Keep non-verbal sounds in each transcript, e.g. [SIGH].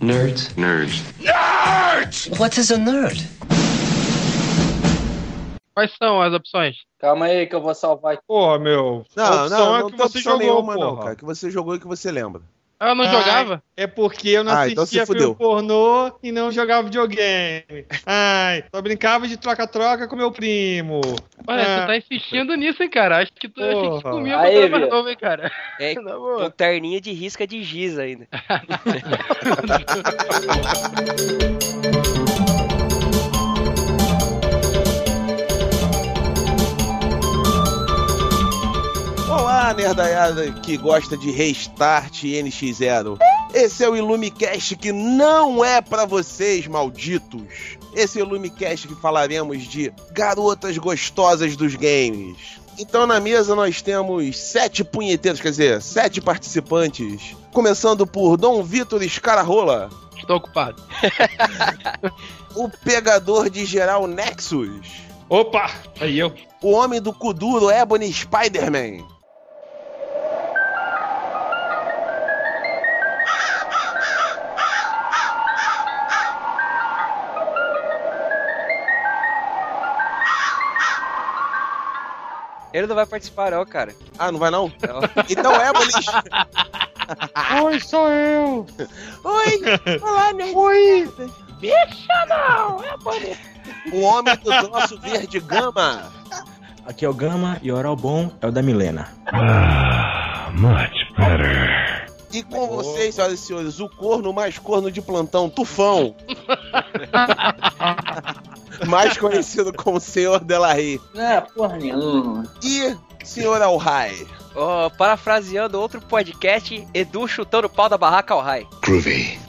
Nerd. Nerd. What is a nerd? Quais são as opções? Calma aí que eu vou salvar aqui. Porra, meu. a Não, opção não, é não que você jogou, nenhuma, porra. não, cara. Que você jogou e que você lembra. Ah, Eu não Ai, jogava? É porque eu não Ah, então assistia se filme pornô e não jogava videogame. Ai, só brincava de troca-troca com meu primo. Olha, Ah, você tá insistindo nisso, hein, cara? Acho que tu achei que comigo Aí, eu mais novo, hein, cara. É, [LAUGHS] boa. terninha de risca de giz ainda. [LAUGHS] Olá, nerdaiada que gosta de Restart e NX0. Esse é o Illumicast que não é pra vocês, malditos. Esse é o Illumicast que falaremos de garotas gostosas dos games. Então na mesa nós temos sete punheteiros, quer dizer, sete participantes. Começando por Dom Vitor Escararola, Estou ocupado. [LAUGHS] o pegador de geral Nexus, Opa! Aí eu. o homem do Kuduro Ebony Spider-Man. Ele não vai participar, não, cara. Ah, não vai não? Não. [LAUGHS] Então Ebony Oi, sou eu! Oi! Olá, nerd. Oi! O homem do nosso verde gama. Aqui é o Gama e o oral bom é o da Milena. E com vocês, senhoras e senhores, o corno mais corno de plantão, Tufão. [LAUGHS] mais conhecido como Senhor Delahaye. Não é porra nenhuma. E Senhor Alhai. Ó, parafraseando outro podcast, Edu chutando o pau da barraca ao raio.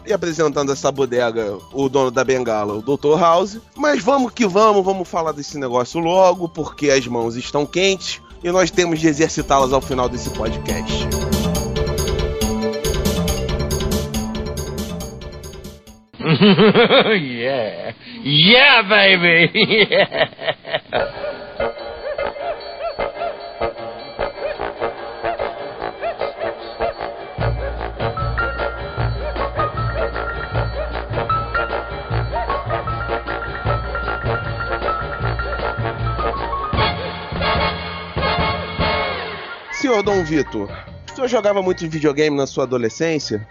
E apresentando essa bodega, o dono da bengala, o Dr. House. Mas vamos que vamos, vamos falar desse negócio logo, porque as mãos estão quentes e nós temos de exercitá-las ao final desse podcast. [LAUGHS] yeah. Yeah, baby. Senhor Dom Vitor, o senhor jogava muito videogame na sua adolescência?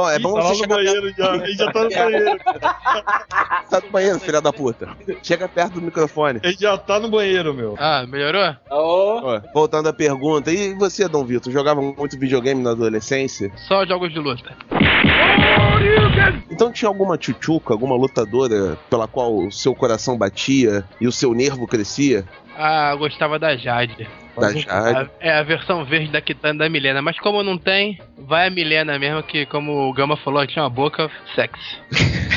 Bom, é bom tá você no chegar banheiro já. Ele já tá no [LAUGHS] banheiro. perto tá do banheiro, filha da puta. Chega perto do microfone. Ele já tá no banheiro, meu. Ah, melhorou? Ó, voltando à pergunta, e você, Dom Vitor, jogava muito videogame na adolescência? Só jogos de luta. Então tinha alguma tchutchuca, alguma lutadora pela qual o seu coração batia e o seu nervo crescia? Ah, gostava da Jade. Da Jade? A- é a versão verde da Kitana da Milena. Mas como não tem, vai a Milena mesmo, que como o Gama falou, tinha uma boca sexy. [LAUGHS]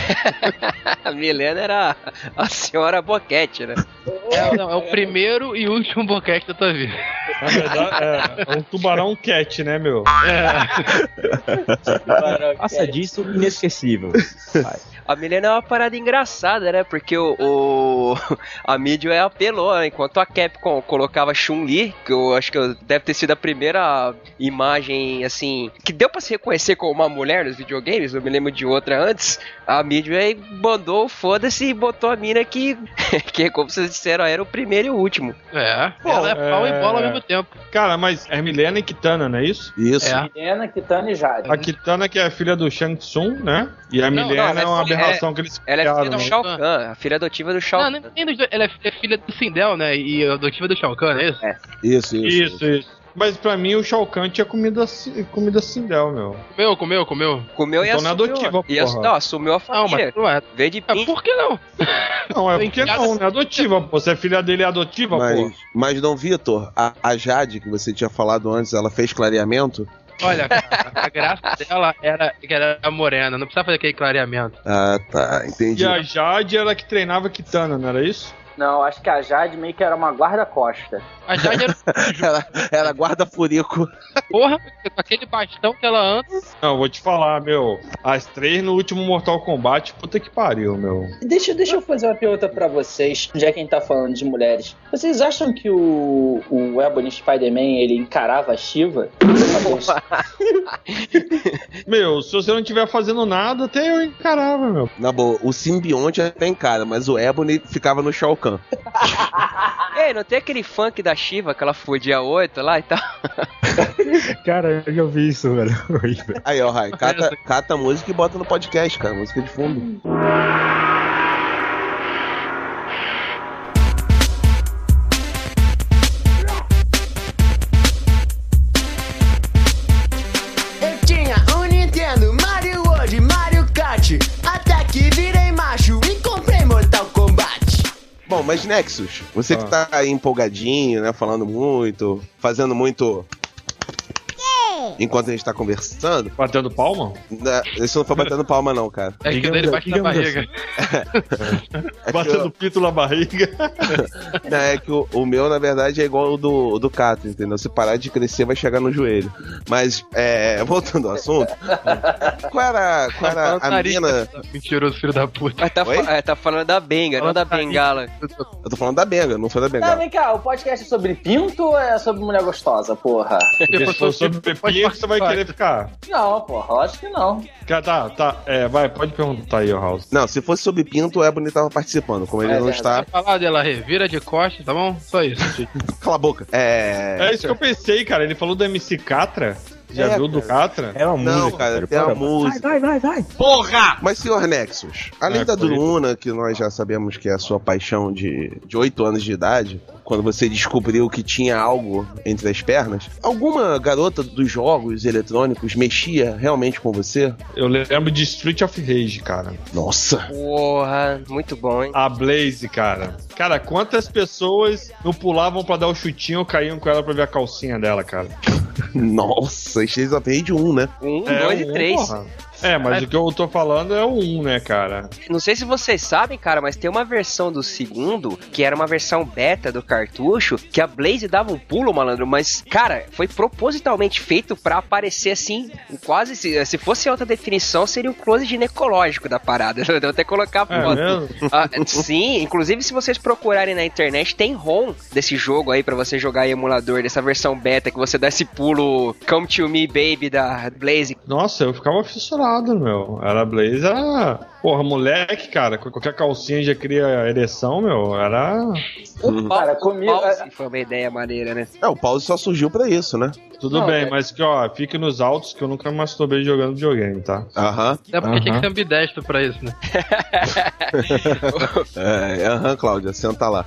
A Milena era a senhora boquete, né? É, não, é o primeiro e último boquete da tua vida. Na verdade, é, é um tubarão cat, né, meu? É. [LAUGHS] Passa disso, inesquecível. Vai. A Milena é uma parada engraçada, né? Porque o, o- [LAUGHS] a Midway apelou, né? enquanto a Capcom colocava Chun-Li, que eu acho que deve ter sido a primeira imagem, assim, que deu pra se reconhecer como uma mulher nos videogames, eu me lembro de outra antes, a Midway mandou o foda-se e botou a mina que, [LAUGHS] que como vocês disseram, era o primeiro e o último. É, ela é pau e bola ao é. mesmo tempo. Cara, mas é Milena e Kitana, não é isso? Isso. É. Milena, Kitana e Jade. A Kitana que é filha do Shang Tsung, né? E a Não, Milena não, é uma ela é- aberração que eles Ela é filha criaram, do né? Shao Kahn, a filha adotiva do Shao Não, nem, Kahn. nem dois. Ela é filha do Sindel, né? E adotiva do Shao Kahn, é isso? Isso, isso. Isso, isso. Mas pra mim o Shao Kahn tinha comida, comida Sindel, meu. Comeu, comeu, comeu. Comeu e Então não é assumiu. adotiva, e ass- não, assumiu a Não, família. mas não é. Veio de pin. por que não? Não, é porque não, não é adotiva, pô. Você é filha dele é adotiva, Mas, pô. mas Dom Vitor, a, a Jade, que você tinha falado antes, ela fez clareamento? Olha, cara, a graça dela era que ela era morena, não precisava fazer aquele clareamento. Ah, tá, entendi. E a Jade era que treinava Kitana, não era isso? Não, acho que a Jade meio que era uma guarda-costa. A Jade era. [LAUGHS] Ela, ela guarda furico. Porra, com aquele bastão que ela anda. Não, vou te falar, meu. As três no último Mortal Kombat, puta que pariu, meu. Deixa, deixa eu fazer uma pergunta pra vocês, já que a gente tá falando de mulheres. Vocês acham que o, o Ebony Spider-Man, ele encarava a Shiva? [LAUGHS] Meu, se você não estiver fazendo nada, até eu encarava, meu. Na boa, o simbionte até encara, mas o Ebony ficava no Shao Kahn. [LAUGHS] Ei, não tem aquele funk da Shiva que ela foi dia 8 lá e tal? [LAUGHS] Cara, eu já ouvi isso, velho. Aí, ó, Rai, cata, cata a música e bota no podcast, cara. Música de fundo. Mas Nexus, você que Ah. tá aí empolgadinho, né? Falando muito, fazendo muito. Enquanto a gente tá conversando, Batendo palma? né, isso não foi batendo palma, não, cara. É que Digamos- dele bate na barriga. [LAUGHS] É que, Batendo pito na barriga. [LAUGHS] né, é que o, o meu, na verdade, é igual o do, o do Cato, entendeu? Se parar de crescer, vai chegar no joelho. Mas, é, voltando ao assunto, qual era, qual era Fala a mina. Mentiroso, filho da puta. Mas tá, Oi? fa- é, tá falando da benga, não da bengala. Eu tô falando da Benga, não foi da Tá, Benga. vem cá, o podcast é sobre pinto ou é sobre mulher gostosa, porra? Se for sobre pepinha, você vai querer ficar. Não, porra, lógico que não. Tá, tá. É, vai, pode perguntar aí, ó, House. Não, se fosse sobre Pinto, o Ebony tava participando. Como ele É não está. Falar dela revira de costas, tá bom? Só isso. [LAUGHS] Cala a boca. É. É isso que eu pensei, cara. Ele falou do MC Catra. Já É, viu do Catra? É uma Não, música. cara, tem a Para, música. Vai, vai, vai, vai. Mas, senhor Nexus, além É, da. Druna, que nós já sabemos que é a sua paixão de, de 8 anos de idade, quando você descobriu que tinha algo entre as pernas, alguma garota dos jogos eletrônicos mexia realmente com você? Eu lembro de Street of Rage, cara. Nossa! Porra, muito bom, hein? A Blaze, cara. Cara, quantas pessoas não pulavam pra dar o chutinho ou caíam com ela pra ver a calcinha dela, cara? [LAUGHS] Nossa, 2, Days of Rage 1, né? É, 1, 2 e 3. É, mas o que eu tô falando é o 1, né, cara? Não sei se vocês sabem, cara, mas tem uma versão do segundo, que era uma versão beta do cartucho, que a Blaze dava um pulo, malandro, mas, cara, foi propositalmente feito pra aparecer assim, quase, se, se fosse alta definição, seria o close ginecológico da parada. [LAUGHS] Eu vou até colocar a É foto. mesmo? Ah, sim, inclusive se vocês procurarem na internet, tem ROM desse jogo aí pra você jogar em emulador, dessa versão beta, que você dá esse pulo Come to Me Baby da Blaze. Nossa, eu ficava fissurado, meu. Era Blaze, era. Porra, moleque, cara. com Qualquer calcinha já cria ereção, meu. Era. Uhum. Cara, comigo- Pause foi uma ideia maneira, né? É, o pause só surgiu pra isso, né? Tudo Não, bem, é- mas que, ó, fique nos altos que eu nunca masturbei jogando videogame, tá? Aham. É porque tinha Aham. que ser ambidestro pra isso, né? [LAUGHS] [LAUGHS] É, aham, Cláudia, senta lá.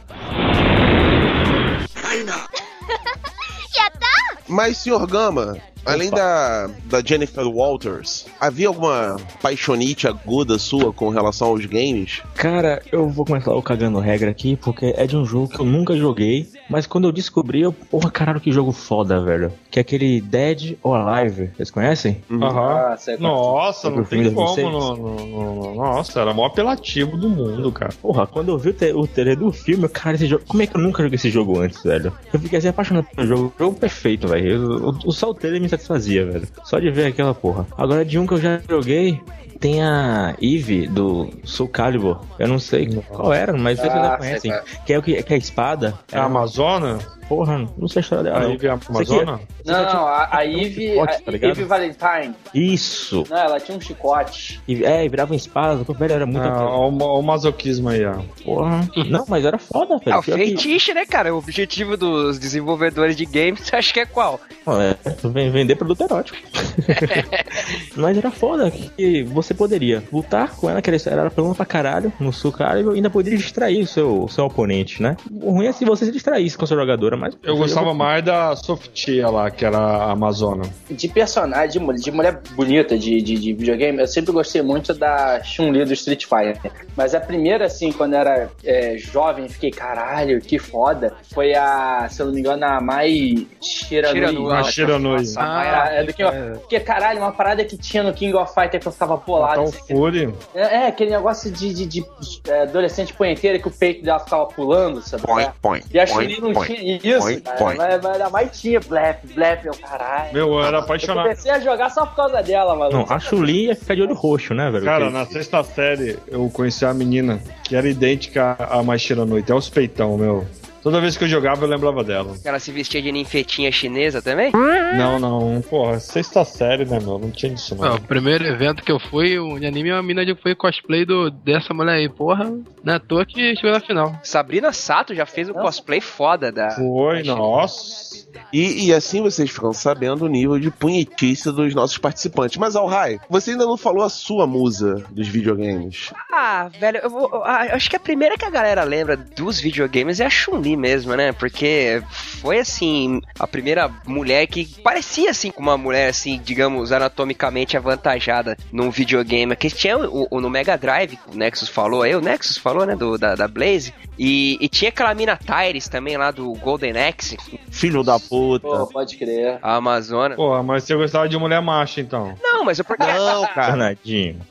Mas, senhor Gama, além da, da Jennifer Walters, havia alguma paixonite aguda sua com relação aos games? Cara, eu vou começar o cagando regra aqui, porque é de um jogo que eu nunca joguei, mas quando eu descobri, eu, porra, caralho, que jogo foda, velho. Que é aquele Dead or Alive, vocês conhecem? Aham. Ah, Nossa, não tem como. 2006? No, no- no- nossa, era o maior apelativo do mundo, cara. Porra, quando eu vi o, te- o trailer do filme, eu, cara, esse jogo. Como é que eu nunca joguei esse jogo antes, velho? Eu fiquei assim apaixonado pelo jogo. Jogo perfeito, velho. O, o, só o trailer me satisfazia, velho. Só de ver aquela porra. Agora, de um que eu já joguei. Tem a Eve do Soul Calibur. Eu não sei qual era, mas vocês Ah, já conhecem. Que é o que, que é a espada. É a Amazona? Porra, não sei a história dela. A não. Ivy é é- Amazona? Não, não, a, a Eve, chicote, tá a? Eve Valentine. Isso! Não, ela tinha um chicote. E, é, e virava uma espada, velho, era muito Ah, o, o masoquismo aí, ó. Porra. Não, mas era foda, velho. É o feitiço, né, cara? O objetivo dos desenvolvedores de games, você acha que é qual? Não, é, vem- vender produto erótico. [LAUGHS] Mas era foda que você poderia lutar com ela, que ela era pelona pra caralho no sucar e ainda poderia distrair o seu, o seu oponente, né? O ruim é se você se distraísse com a sua jogadora, mas. Eu gostava mais da Softia lá, que era a Amazona. De personagem, de, mulher- bonita de, de, de videogame, eu sempre gostei muito da Chun-Li do Street Fighter. Mas a primeira, assim, quando eu era é, jovem, fiquei, caralho, que foda. Foi a, se eu não me engano, a Mai Shiranui. Shiranui. A Shiranui. Nossa, Ah, é do porque, caralho, uma parada que tinha no King of Fighter que eu ficava bolado. Fatal assim, Fury. é, é, aquele negócio de, de, de, é, adolescente punheteira que o peito dela ficava pulando, sabe? Point, point, E a point, Chun-Li não point. tinha. Isso, Põe, cara. põe. Mas, mas a mais tinha blefe, blefe, meu caralho. Meu, eu era Eu apaixonado. comecei a jogar só por causa dela, mano. Não, a Chulin ia ficar de olho roxo, né, velho? Cara, na sexta série eu conheci uma menina que era idêntica à Machira Noite, é os peitão, meu. Toda vez que eu jogava eu lembrava dela. Ela se vestia de ninfetinha chinesa também? Não, não, porra, sexta série, né, meu? Não tinha isso, não. o primeiro evento que eu fui, o anime, é uma mina de foi cosplay do, dessa mulher aí. Porra, não é à toa que chegou na final. Sabrina Sato já fez um cosplay foda da. Foi, nossa. E, e assim vocês ficam sabendo o nível de punhetice dos nossos participantes. Mas, Alhai, você ainda não falou a sua musa dos videogames. Ah, velho, eu, vou, eu acho que a primeira que a galera lembra dos videogames é a Chun-Li mesmo, né? Porque foi assim, a primeira mulher que parecia assim com uma mulher assim, digamos, anatomicamente avantajada num videogame. Que tinha o, o- no Mega Drive, o Nexus falou, aí o Nexus falou, né? Do, da, da Blaze. E, e tinha aquela mina Tyrus também lá do Golden Axe, Filho da puta. Pô, pode crer. a Amazona. Porra, mas você gostava de mulher macha, então. Não, mas é porque. Não, cara.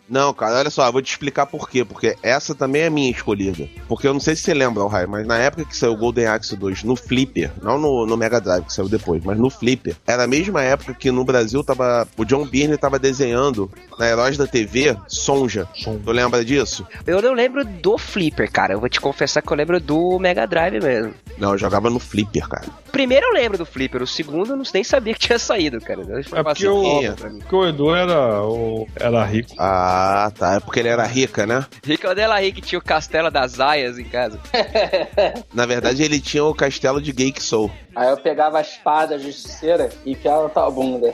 Não, cara, olha só, eu vou te explicar por quê. Porque essa também é minha escolhida. Porque eu não sei se você lembra, Alhai, mas na época que saiu o Golden Axe 2 no Flipper, não no, no Mega Drive, que saiu depois, mas no Flipper, era a mesma época que no Brasil tava. O John Byrne tava desenhando na Heróis da TV Sonja. Tu lembra disso? Eu não lembro do Flipper, cara. Eu vou te confessar que eu lembro do Mega Drive mesmo. Não, eu jogava no Flipper, cara. O primeiro eu lembro do Flipper, o segundo eu não- nem sabia que tinha saído, cara. Deu É porque o, porque o Edu era, o, era rico. Ah, tá. É porque ele era rica, né? Rico dela aí que tinha o castelo das aias em casa. [LAUGHS] [LAUGHS] Na verdade, ele tinha o castelo de Gay que Soul. Aí eu pegava a espada justiceira e enfiava na tua bunda.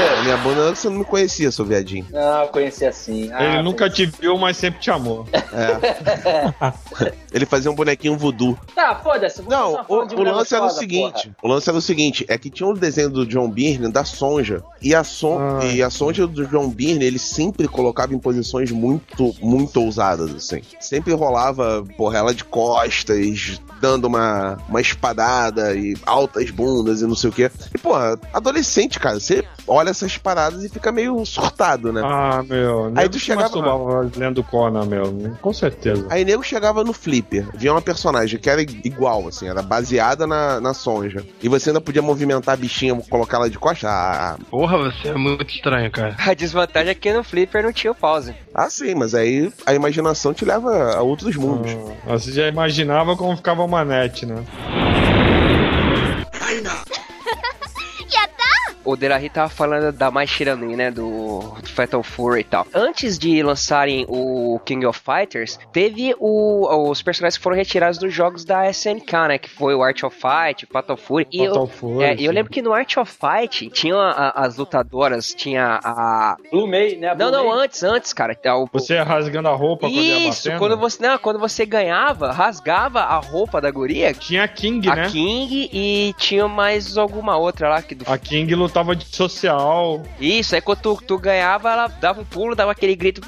É, minha bunda você não me conhecia, seu viadinho. Não, eu conheci assim. Ah, Ele nunca te viu, mas sempre te amou. É. [LAUGHS] ele fazia um bonequinho voodoo. Tá, foda-se. Não, o, o lance era o seguinte. porra. O lance era o seguinte, é que tinha um desenho do John Byrne da Sonja. E a, son Ah. e a Sonja do John Byrne, ele sempre colocava em posições muito, muito ousadas, assim. Sempre rolava, porra, ela de costas, dando uma, uma espadada e altas bundas e não sei o quê. E, porra, adolescente, cara, você olha essas paradas e fica meio surtado, né? Ah, meu. Aí tu se chegava- lendo Conan, meu. Com certeza. Aí nego chegava no Flipper, via uma personagem que era igual, assim, era baseada na, na Sonja. E você ainda podia movimentar a bichinha, colocar ela de costas. Ah, Porra, você é muito estranho, cara. A desvantagem é que no Flipper não tinha o pause. ah, sim, mas aí a imaginação te leva a outros mundos. Ah, você já imaginava como ficava uma net, né? O Derahi tava falando da Mai Shiranui, né? Do, do Fatal Fury e tal. Antes de lançarem o King of Fighters, teve o, os personagens que foram retirados dos jogos da SNK, né? Que foi o Art of Fight, o Fatal Fury. E Fatal eu, Fury, é, e eu lembro que no Art of Fight tinha a- as lutadoras, tinha a. Blue May, né? Não, Blue não, May. antes, antes, cara. É o- Você ia rasgando a roupa quando ia Isso, batendo? quando você, não, quando você ganhava, rasgava a roupa da guria, Tinha a King, a né? King e tinha mais alguma outra lá que do A King lutava de social. Isso, aí quando tu, tu ganhava, ela dava um pulo, dava aquele grito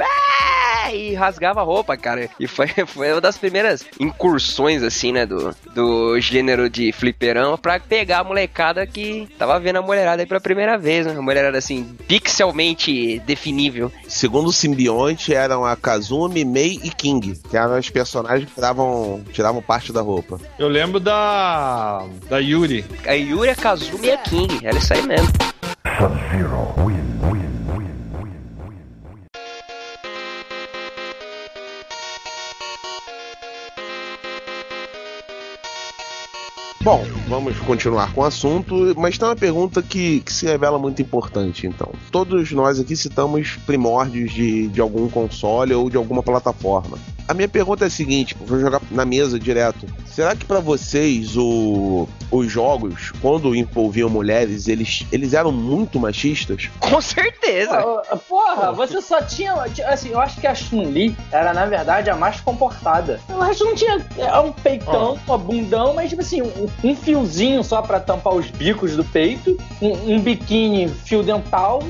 e rasgava a roupa, cara. E foi, [LAUGHS] foi uma das primeiras incursões, assim, né, do, do gênero de fliperama pra pegar a molecada que tava vendo a mulherada aí pela primeira vez, né? A mulherada, assim, pixelmente definível. Segundo o simbionte, eram a Kazumi, Mei e King, que eram os personagens que tiravam, tiravam parte da roupa. Eu lembro da. da Yuri. A Yuri, a Kazumi e a King, era isso aí mesmo. Bom, vamos continuar com o assunto, mas tem uma pergunta que, que se revela muito importante, então. Todos nós aqui citamos primórdios de, de algum console ou de alguma plataforma. A minha pergunta é a seguinte, vou jogar na mesa direto. Será que pra vocês o- os jogos, quando envolviam mulheres, eles, eles eram muito machistas? Com certeza. Ah, Porra, você só tinha. Assim, eu acho que a Chun-Li era, na verdade, a mais comportada. O resto não tinha. É um peitão, uma bundão, mas, tipo assim, um, um fiozinho só pra tampar os bicos do peito, um, um biquíni fio dental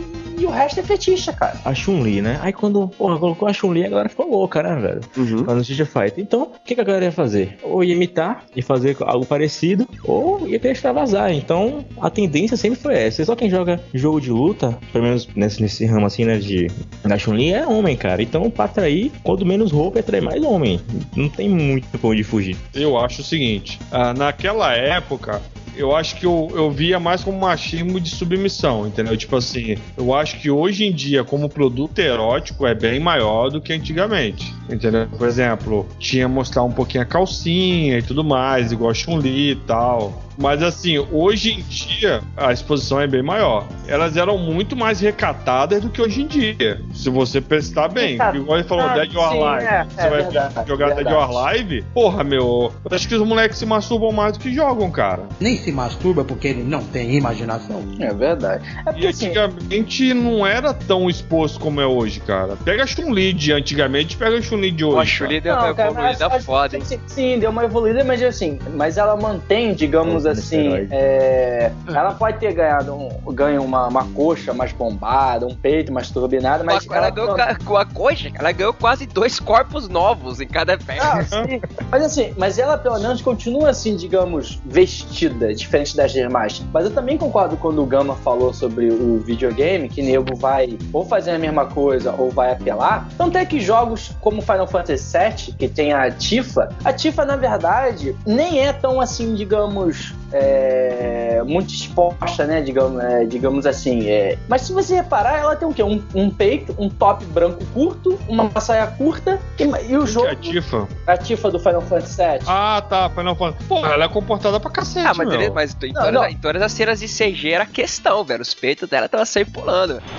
e o resto é fetiche, cara. A Chun-Li, né? Aí quando, porra, colocou a Chun-Li, a galera ficou louca, né, velho? Uhum. Lá no Street Fighter. Então, o que, que a galera ia fazer? Ou ia imitar e fazer algo parecido, ou ia querer extravasar. Então, a tendência sempre foi essa. Só quem joga jogo de luta, pelo menos nesse, nesse ramo assim, né, de da Chun-Li, é homem, cara. Então, pra atrair, quanto menos roupa, atrai mais homem. Não tem muito pra onde fugir. Eu acho o seguinte: ah, naquela época, eu acho que eu, eu via mais como machismo de submissão, entendeu? Tipo assim, eu acho que hoje em dia, como produto erótico, é bem maior do que antigamente, entendeu? Por exemplo, tinha mostrar um pouquinho a calcinha e tudo mais, igual a Chun-Li e tal. Mas assim, hoje em dia a exposição é bem maior. Elas eram muito mais recatadas do que hoje em dia. Se você prestar bem. Igual ele falou, Ah, Dead or Alive. é, você é vai verdade, jogar Dead verdade. or Alive? Porra, meu. Eu acho que os moleques se masturbam mais do que jogam, cara. Nem se masturba porque ele não tem imaginação. É verdade. É E porque assim, antigamente não era tão exposto como é hoje, cara. Pega a Chun-Li de antigamente, pega a Chun-Li de hoje. A Chun-Li deu uma evoluída mas- foda, hein? Sim, sim, deu uma evoluída, mas assim, mas ela mantém, digamos É, assim, é, ela pode ter ganhado um, ganho uma, uma coxa mais bombada, um peito mais turbinado, mas ela, ganhou ca- com a coxa, ela ganhou quase dois corpos novos em cada perna. Ah, sim. Mas assim, mas ela pelo menos continua assim, digamos, vestida, diferente das demais. Mas eu também concordo quando o Gama falou sobre o videogame, que nego vai ou fazer a mesma coisa ou vai apelar. Tanto é que jogos como Final Fantasy VII, que tem a Tifa, a Tifa, na verdade, nem é tão assim, digamos, é, muito exposta, né? Digamos, é, digamos assim. é. Mas se você reparar, ela tem o quê? Um, um peito, um top branco curto, uma saia curta e, e o Que jogo. é a Tifa. A Tifa do Final Fantasy VII. Ah, tá. Final Fantasy. Pô, ela é comportada pra cacete, Ah, mas, meu. mas em, Não, todas, não. em todas as cenas de CG era questão, velho. Os peitos dela estavam sempre pulando. [LAUGHS]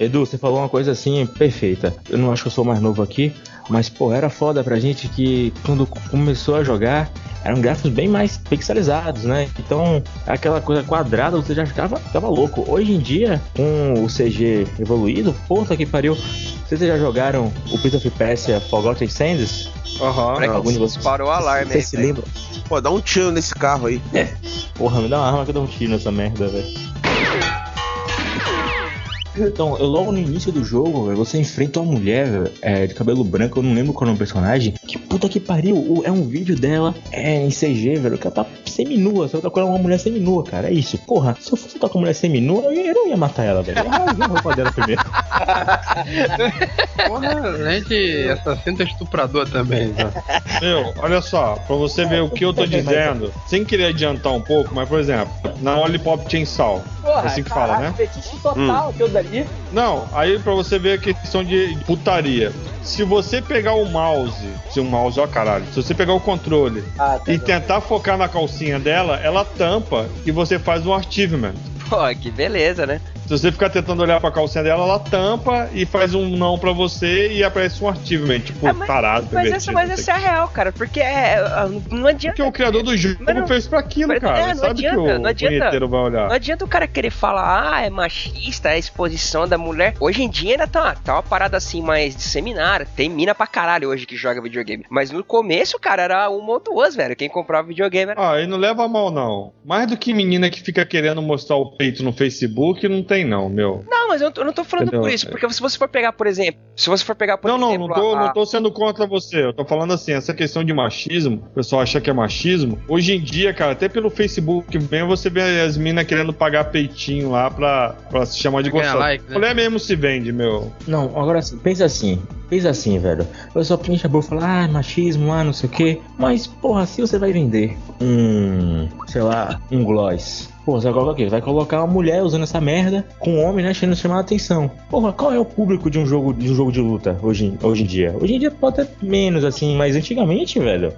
Edu, você falou uma coisa assim perfeita. Eu não acho que eu sou mais novo aqui, mas pô, era foda pra gente que quando começou a jogar eram gráficos bem mais pixelizados, né? Então aquela coisa quadrada você já ficava, ficava louco. Hoje em dia, com o CG evoluído, puta que pariu. Vocês já jogaram o Prince of Persia Forgotten Sands? Aham. Que algum de vocês- disparou o alarme Você aí. se lembra? Pô, dá um tiro nesse carro aí. Porra, me dá uma arma que eu dou um tiro nessa merda, velho. Então, logo no início do jogo, você enfrenta uma mulher é, de cabelo branco, eu não lembro qual é o personagem. Que puta que pariu, é um vídeo dela é, em CG, velho, que ela tá seminua, só tá com uma mulher seminua, cara. É isso. Porra, se eu fosse estar com uma mulher seminua, eu, eu não ia matar ela, velho. Eu ia rasgar a roupa dela primeiro. [LAUGHS] Porra, além de assassino tem estuprador também, já. Meu, olha só, pra você ver o que eu tô dizendo, sem querer adiantar um pouco, mas por exemplo, na Lollipop Chainsaw, Porra, é assim que fala, caralho, né? Fetiche total, aquilo dali. Não, aí pra você ver a questão de putaria. Se você pegar o mouse, se o mouse, ó caralho, se você pegar o controle Ah, tá e tentar focar na calcinha dela, ela tampa e você faz um achievement. Pô, que beleza, né? Se você ficar tentando olhar pra calcinha dela, ela tampa e faz um não pra você e aparece um achievement, tipo, É, mas- tarado, Mas essa, mas essa é a real, cara, porque é, é, não adianta. Porque o criador do jogo não- fez pra aquilo, mas- cara. é, não Sabe adianta, que o não adianta. punheteiro vai olhar. Não adianta o cara querer falar, ah, é machista, é a exposição da mulher. Hoje em dia ainda tá, tá uma parada assim mais disseminada. Tem mina pra caralho hoje que joga videogame. Mas no começo, cara, era uma ou duas, velho. Quem comprava videogame era. Ah, e não leva a mal, não. Mais do que menina que fica querendo mostrar o peito no Facebook, não tem, não, meu. Não, mas eu não tô, eu não tô falando Entendeu? por isso. Porque se você for pegar, por exemplo. Se você for pegar, por Não, não, exemplo. não tô, a- não tô sendo contra você. Eu tô falando assim, essa questão de machismo, o pessoal acha que é machismo. Hoje em dia, cara, até pelo Facebook mesmo, você vê as minas querendo pagar peitinho lá pra, pra se chamar de gostosa. like, né? Mulher mesmo se vende, meu. Não, agora assim, pensa assim, pensa assim, velho. Eu só pincha a boca e fala, ah, machismo, ah, não sei o quê. Mas, porra, se você vai vender um, sei lá, um gloss. Pô, vai colocar uma mulher usando essa merda com um homem, né, achando chamar a atenção. Porra, qual é o público de um jogo de um jogo de luta hoje, hoje em dia? Hoje em dia pode ter menos, assim, mas antigamente, velho,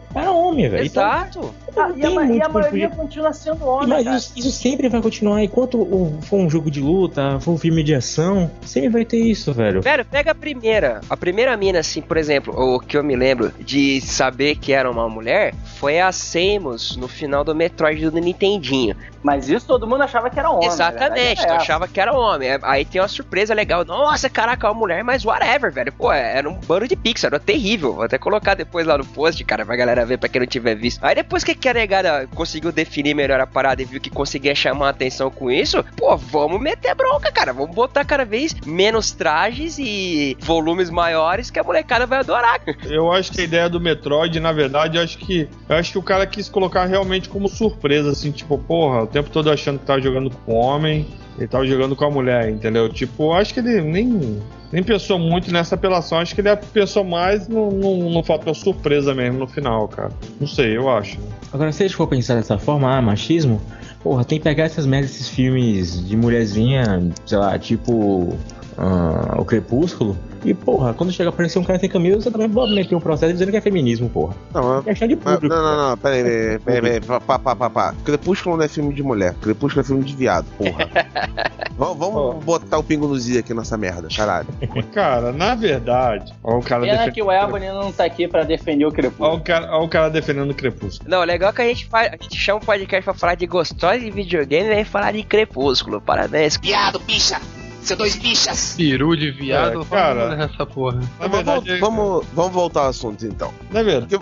homem, velho. Então, Exato. Ah, não e, a, e a maioria fugir. continua sendo homem, Mas isso, isso sempre vai continuar. Enquanto for um jogo de luta, for um filme de ação, sempre vai ter isso, velho. Velho, pega a primeira. A primeira mina, assim, por exemplo, o que eu me lembro de saber que era uma mulher foi a Samus no final do Metroid do Nintendinho. Mas isso todo mundo achava que era homem. Exatamente, é tu essa. achava que era homem. É, Aí tem uma surpresa legal. Nossa, caraca, é uma mulher, mas whatever, velho. Pô, era um bando de pixel, era terrível. Vou até colocar depois lá no post, cara, pra galera ver, pra quem não tiver visto. Aí depois que a negada conseguiu definir melhor a parada e viu que conseguia chamar a atenção com isso, pô, vamos meter bronca, cara. Vamos botar cada vez menos trajes e volumes maiores que a molecada vai adorar. Eu acho que a ideia do Metroid, na verdade, eu acho que eu acho que o cara quis colocar realmente como surpresa, assim, tipo, porra, o tempo todo achando que tava jogando com homem, ele tava jogando com a mulher, entendeu? Tipo, acho que ele nem nem pensou muito nessa apelação, acho que ele pensou mais no, no, no fator surpresa mesmo no final, cara. Não sei, eu acho. Agora, se a gente for pensar dessa forma, ah, machismo, porra, tem que pegar essas merdas, esses filmes de mulherzinha, sei lá, tipo ah, o Crepúsculo. E, porra, quando chega a aparecer um cara sem camisa, você também pode meter um processo dizendo que é feminismo, porra. Não, é questão de público. não, não, não, peraí, peraí, peraí, peraí, pá, pá, pá, pá. Crepúsculo não é filme de mulher, Crepúsculo é filme de viado, porra. [LAUGHS] vamos vamos botar o pingo no Z aqui nessa merda, caralho. [LAUGHS] Cara, na verdade, ó, o cara Pena defendendo. que o Ebony não tá aqui pra defender o Crepúsculo. o cara, ó o cara defendendo o Crepúsculo. Não, o legal é que a gente, faz, a gente chama o podcast pra falar de gostosa de videogame e vem falar de crepúsculo. Parabéns. Viado, bicha! Seu dois bichas! Peru de viado, É, cara. vamos nessa porra. Mas verdade, vamos, vamos, vamos voltar ao assunto então. na verdade,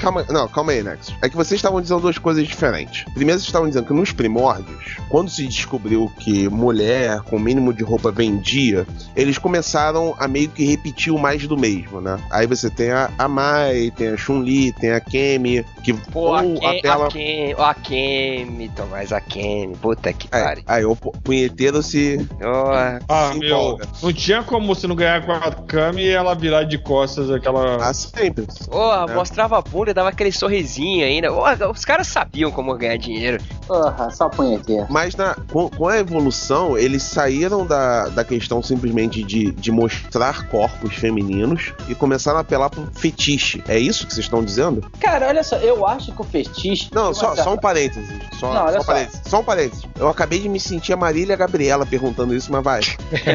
Calma, não, calma aí, Nexus. É que vocês estavam dizendo duas coisas diferentes. Primeiro, vocês estavam dizendo que nos primórdios, quando se descobriu que mulher com o mínimo de roupa vendia, eles começaram a meio que repetir o mais do mesmo, né? Aí você tem a, a Mai, tem a Chun-Li, tem a Kemi, que Pô, a Ken, apela- a Ken, a Kemi, Tomás, a Kemi, puta que Aí, pariu. aí o pu- punheteiro se. Ah, se meu, empolga. não tinha como você não ganhar com a Kami e ela virar de costas aquela. Ah, sempre. Porra, É. mostrava a bunda e dava aquele sorrisinho ainda. Porra, os caras sabiam como ganhar dinheiro. Porra, só punheteiro. Mas na, com, com a evolução, eles saíram da, da questão simplesmente de, de mostrar corpos femininos e começaram a apelar pro fetiche. É isso que vocês estão dizendo? Cara, olha só, eu acho que o fetiche. Não, só, certa- só um parênteses. Só, Não, olha só um só. parênteses. Só um parênteses. Eu acabei de me sentir a Marília Gabriela perguntando isso, mas vai.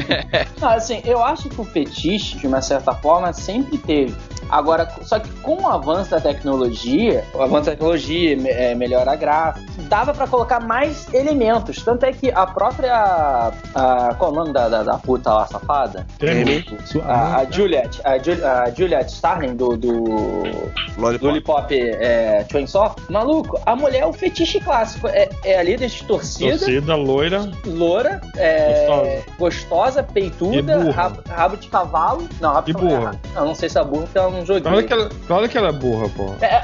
[LAUGHS] Não, assim, eu acho que o fetiche, de uma certa forma, sempre teve. Agora, só que com o avanço da tecnologia, o avanço da tecnologia, é, melhora gráfica, dava pra colocar mais elementos. Tanto é que a própria. A, qual é o nome da, da, da puta lá, safada? Kemi. A, a Juliet. A, Ju- a Juliet Starling do, do Lollipop. Lollipop é, Chainsaw. Maluco, a mulher é o fetiche clássico. É, é a líder de torcida, Torcida, loira. loura, é, gostosa, E peituda, burra. rabo, rabo de cavalo. Não, rabo E de cavalo. burra. Não, não sei se é burra porque ela não joguei. Claro que ela, claro que ela é burra, pô. É,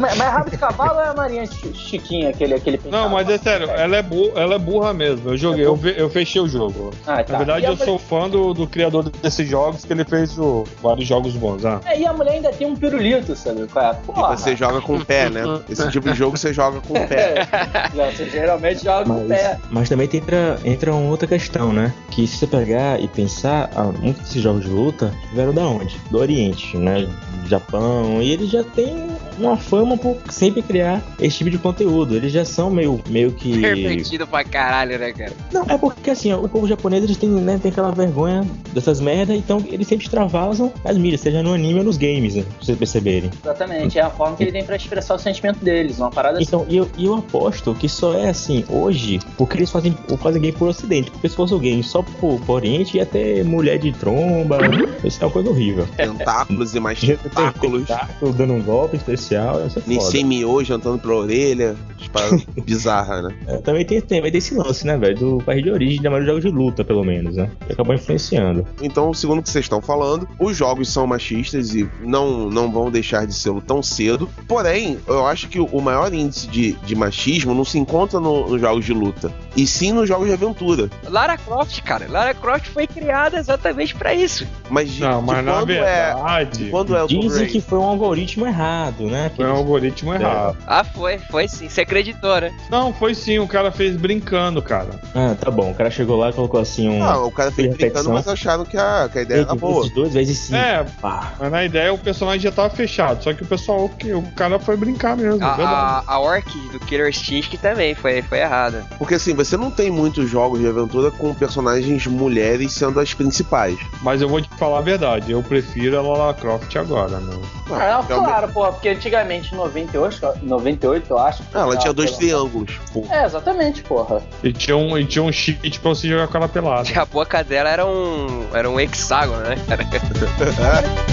mas mas rabo de cavalo é a Marinha Chi- Chiquinha, aquele, aquele Não, mas é sério, ela é, bu ela é burra mesmo. Eu joguei, eu, ve- eu fechei o jogo. Ah, tá. Na verdade, E eu sou fã do, do criador desses jogos, que ele fez o- vários jogos bons. Ah. É, e a mulher ainda tem um pirulito, sabe? Qual é? E Porra. você joga com o pé, né? Esse tipo de jogo você joga com o pé. [LAUGHS] Já, você geralmente joga com o pé. Mas, mas também entra, entra uma outra questão, né? Que se você pegar e pensar, ah, muitos desses jogos de luta vieram da onde? Do Oriente, né? Japão. E eles já têm uma fama por sempre criar esse tipo de conteúdo. Eles já são meio, meio que. [LAUGHS] Pervertido pra caralho, né, cara? Não, é porque assim, ó, o povo japonês eles têm, né, tem aquela vergonha dessas merdas, então eles sempre extravasam as mídias, seja no anime ou nos games, né? Pra vocês perceberem. Exatamente, é a forma que ele tem pra expressar o sentimento deles, uma parada assim. Então, e eu, eu aposto que só é assim hoje porque eles fazem, fazem game por ocidente. Porque se fosse o game só por, por oriente, ia ter mulher de tromba. [LAUGHS] Isso é uma coisa horrível. Tentáculos e mais tentáculos. tentáculo dando um golpe ia ser foda. Nisei Mio jantando pra orelha. Paradas [LAUGHS] bizarra, né? É, também tem, tem, esse lance, né, velho? Do país de origem da maioria dos jogos de luta, pelo menos, né? Que acabou influenciando. Então, segundo o que vocês estão falando, os jogos são machistas e não, não vão deixar de ser tão cedo. Porém, eu acho que o maior índice de, de machismo não se encontra no- nos jogos de luta, e sim nos jogos de aventura. Lara Croft, cara. Lara Croft foi criada exatamente pra isso. Mas de, Não, mas quando é. verdade, de Quando é o Tomb Dizem que foi um algoritmo errado, né? Que foi um algoritmo errado. Ah, foi, foi sim. Você acreditou, né? Não, foi sim, o cara fez brincando, cara. Ah, tá bom. O cara chegou lá e colocou assim um. Não, o cara fez brincando, mas acharam que a, que a ideia era boa. Vezes dois, vezes cinco. É, Pá. mas na ideia o personagem já tava fechado, só que o pessoal, que o cara foi brincar mesmo, A, verdade. a, a Orc do Killer Instinct também foi, foi errada. Porque assim, você não tem muitos jogos de aventura com personagens mulheres sendo as principais. Mas eu vou te falar a verdade, eu prefiro a Lara Croft agora, né? Ah, realmente- claro, porra, porque antigamente, em 98, 98 eu acho. Ah, ela tinha dois triângulos. Porra. É, exatamente, porra. E tinha um, e tinha um cheat pra você jogar com ela pelada. E a boca dela era um, era um hexágono, né? [LAUGHS]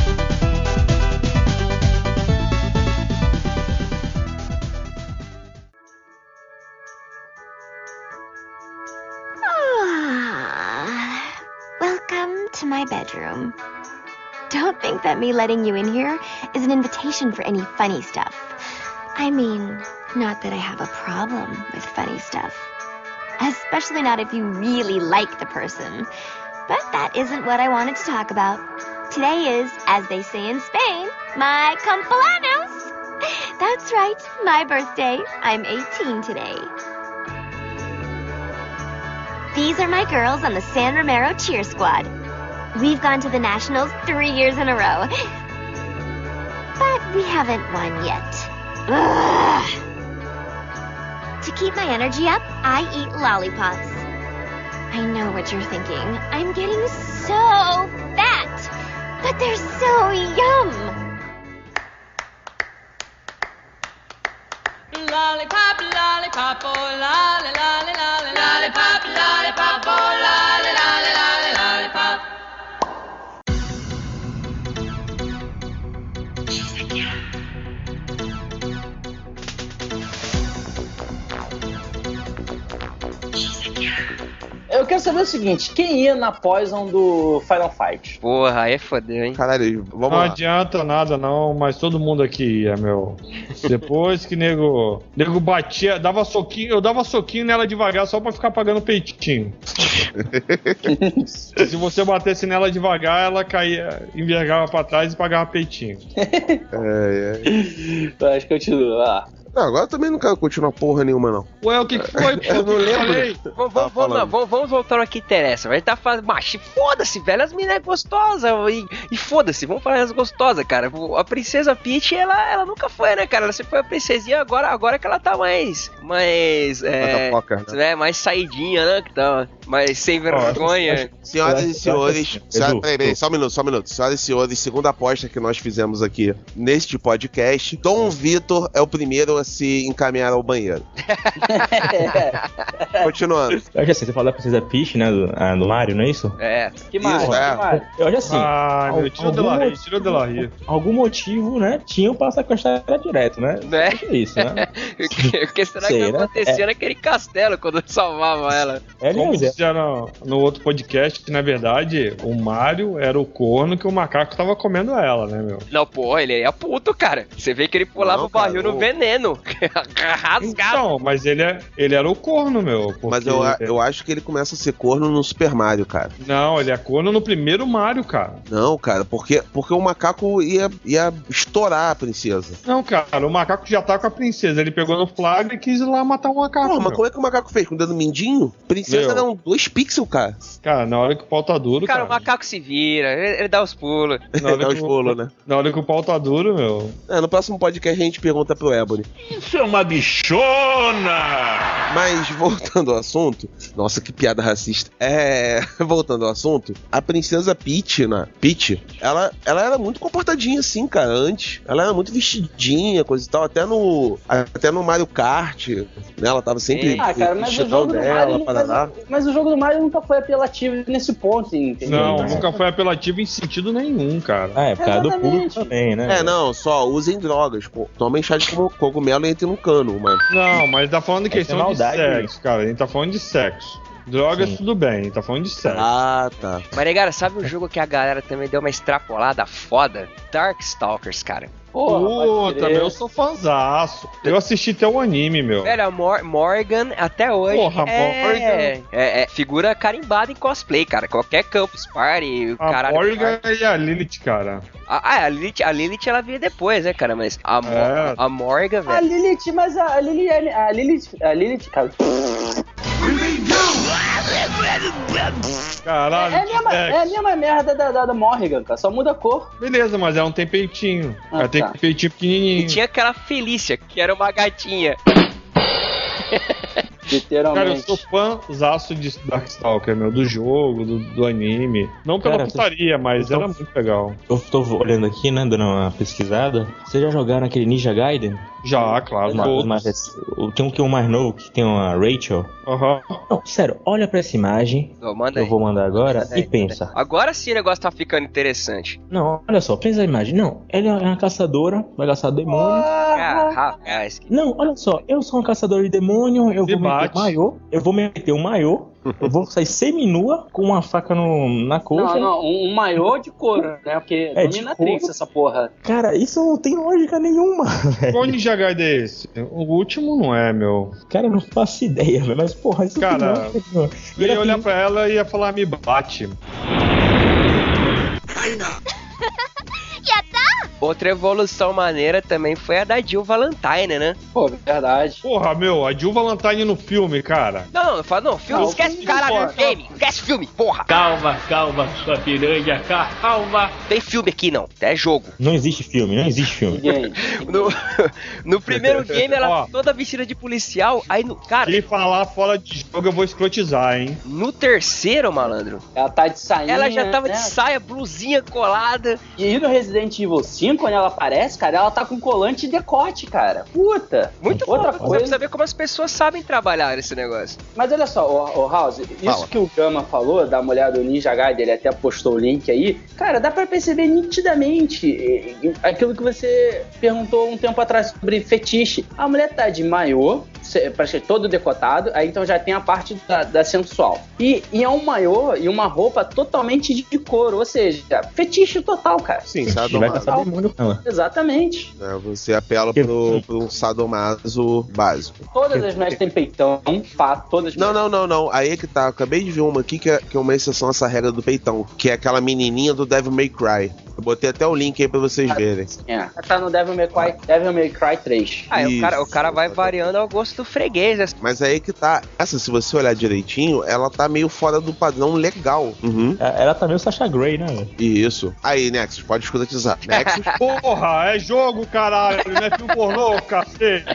Ah, welcome to my bedroom. Don't think that me letting you in here is an invitation for any funny stuff. I mean, not that I have a problem with funny stuff. Especially not if you really like the person. But that isn't what I wanted to talk about. Today is, as they say in Spain, my cumpleaños. That's right, my birthday. I'm 18 today. These are my girls on the San Romero cheer squad. We've gone to the Nationals three years in a row. But we haven't won yet. Ugh. To keep my energy up, I eat lollipops. I know what you're thinking. I'm getting so fat, but they're so yum. Lollipop, lollipop, oh lolly, lolly, lolly, lollipop, lollipop, oh quero saber o seguinte: quem ia na Poison do Final Fight? Porra, aí é fodeu, hein? Caralho, vamos Não lá. adianta nada não, mas todo mundo aqui ia, meu. Depois que nego, nego batia, dava soquinho, eu dava soquinho nela devagar só pra ficar pagando peitinho. [LAUGHS] Se você batesse nela devagar, ela caía, envergava pra trás e pagava peitinho. [LAUGHS] É, é. Mas continua. Não, agora eu também não quero continuar porra nenhuma, não. Ué, o que, que foi? Eu não lembro. Vamos, Tá vamos, vamos, voltar ao que interessa. Vai estar falando, macho, foda-se, velho. As meninas é gostosa e, e foda-se, vamos falar as gostosas, cara. A princesa Peach, ela, ela nunca foi, né, cara? Ela sempre foi a princesinha, agora, agora que ela tá mais. Mais. É, né? é, mais saidinha, né? Que tá mais sem vergonha. Senhoras e senhores, senhora- peraí, peraí, só um minuto, só um minuto. Senhoras e senhores, segunda aposta que nós fizemos aqui neste podcast, Dom Vitor é o primeiro a se encaminhar ao banheiro. [LAUGHS] Continuando. Eu acho assim, você falou da Princesa Peach, né? Do, ah, do Mario, não é isso? É. Que mais? Isso, é. Que mais? Eu acho assim. Ah, meu, tira algum ria, tira. Algum motivo, né? Tinham pra sequestrar ela direto, né? Né? É isso, né? [LAUGHS] O que será que Sei, né? acontecia naquele castelo quando salvava ela? É, Como já no, no outro podcast que, na verdade, o Mario era o corno que o macaco tava comendo ela, né, meu? Não, pô, ele é puto, cara. Você vê que ele pulava não, o barril no veneno. [LAUGHS] Rasgado. Então, mas ele, é, ele era o corno, meu. Porque... Mas eu, eu acho que ele começa a ser corno no Super Mario, cara. Não, ele é corno no primeiro Mario, cara. Não, cara, porque, porque o macaco ia, ia estourar a princesa. Não, cara, o macaco já tá com a princesa. Ele pegou no flagra e quis ir lá matar o macaco. Pô, mas como é que o macaco fez? Com o dedo mindinho? Princesa meu. não 2 pixels, cara. Cara, na hora que o pau tá duro. Cara, cara o macaco se vira, ele, ele dá os pulos. Na hora [LAUGHS] dá os pulos, né? Na hora que o pau tá duro, meu. É, no próximo podcast a gente pergunta pro Ebony. Isso é uma bichona! Mas voltando ao assunto. Nossa, que piada racista. É. [LAUGHS] Voltando ao assunto, a princesa Peach, né? Peach, ela, ela era muito comportadinha assim, cara, antes. Ela era muito vestidinha, coisa e tal. Até no. Até no Mario Kart, né? Ela tava sempre. Ah, cara, mas o jogo dela, do Mario, mas, mas o jogo do Mario nunca foi apelativo nesse ponto, entendeu? Não, Mas- nunca foi apelativo em sentido nenhum, cara. Ah, é por causa do público também, né? É, não, só usem drogas, pô. tomem chá de co- cogumelo e entrem no cano, mano. Não, mas tá falando de Essa é questão de sexo, cara. A gente tá falando de sexo. Drogas, Sim. tudo bem, a tá falando de sexo. Ah, tá. Mas, negara, sabe um jogo que a galera também deu uma extrapolada foda? Darkstalkers, cara. Porra, Puta, meu, eu sou fãzaço. Eu assisti até o anime, meu. Velho, a Mor- Morgan até hoje Porra, é, Morgan. é, é figura carimbada em cosplay, cara. Qualquer Campus Party, o A caralho. Morgan e a Lilith, cara. Ah, a Lilith, a Lilith ela veio depois, né, cara? Mas a, Mo- É. a Morgan, A velho. Lilith, mas a a Lilith, a Lilith, a Lilith, cara, Caralho, é a mesma, é a mesma merda da, da, da Morrigan, cara, só muda a cor. Beleza, mas ela não tem peitinho. Ah, ela tem tá. peitinho pequenininho. E tinha aquela Felícia, que era uma gatinha. [LAUGHS] Cara, eu Literalmente. sou fãzaço de Darkstalker, meu, do jogo, do, do anime. Não pela Cara, putaria, mas então- era muito legal. Eu tô olhando aqui, né, dando uma pesquisada. Vocês já jogaram aquele Ninja Gaiden? Já, claro. Os ma- os todos. mais rec- o- tem um que é o mais novo, que tem uma Rachel. Aham. Não, sério, olha pra essa imagem que eu vou mandar agora aí, e pensa. Agora sim o negócio tá ficando interessante. Não, olha só, pensa a imagem. Não, ela é uma caçadora, vai caçar demônio. Porra! Rapaz, Não, olha só, eu sou um caçador de demônio, eu Se vou bate. o maiô, eu vou meter o maiô, eu vou sair seminua com uma faca no, na coxa. Não, não, um, um maiô de couro, né? Porque É, dominatrix essa porra. Cara, isso não tem lógica nenhuma. [LAUGHS] Qual Ninja Gaiden é esse? O último não é, meu. Cara, eu não faço ideia, velho. Mas, porra, isso Cara, não tem lógica nenhuma. E Eu ia olhar que- pra ela e ia falar, me bate. [LAUGHS] Outra evolução maneira também foi a da Jill Valentine, né? Pô, verdade. Porra, meu, a Jill Valentine no filme, cara. Não, não, eu falo, não, filme, Não, esquece filme, caralho, game, esquece filme, porra. Calma, calma, sua piranha, calma. Tem filme aqui não, é jogo. Não existe filme, não existe filme. [LAUGHS] No, no primeiro game ela [LAUGHS] Ó. toda vestida de policial, aí no, cara, Quem falar fora de jogo eu vou escrotizar, hein? no terceiro, malandro, Ela tá de sainha. ela já tava né? de saia, blusinha colada. E no Resident Evil 5, quando ela aparece, cara, ela tá com colante e decote, cara. Puta. Muito Outra foda, coisa. pra saber como as pessoas sabem trabalhar nesse negócio. Mas olha só, o, House, isso Fala. que o Gama falou da mulher do Ninja Gaiden, ele até postou o link aí, cara, dá pra perceber nitidamente aquilo que você perguntou um tempo atrás sobre fetiche. A mulher tá de maiô, se- praticamente todo decotado, aí então já tem a parte da, da sensual. E, e é um maiô e uma roupa totalmente de couro, ou seja, fetiche total, cara. Sim, sadomaso. demônio ela. Exatamente. né? Você apela pro, pro sadomaso básico. Todas as mulheres têm peitão, fato, todas as Não, não, não, não. Aí é que tá. Acabei de ver uma aqui que é, que é uma exceção a essa regra do peitão. Que é aquela menininha do Devil May Cry. Eu botei até o link aí pra vocês verem. É, tá no Devil May Cry, Devil May Cry 3. Aí o Isso. cara, o cara vai variando ao gosto do freguês. né? Mas aí é que tá. Essa, se você olhar direitinho, ela tá meio fora do padrão legal. Uhum. Ela tá meio Sasha Grey, né, velho? Isso. Aí, Nexus, pode escrotizar. [LAUGHS] Nexus, Porra, é jogo, caralho, não é filme pornô, cacete.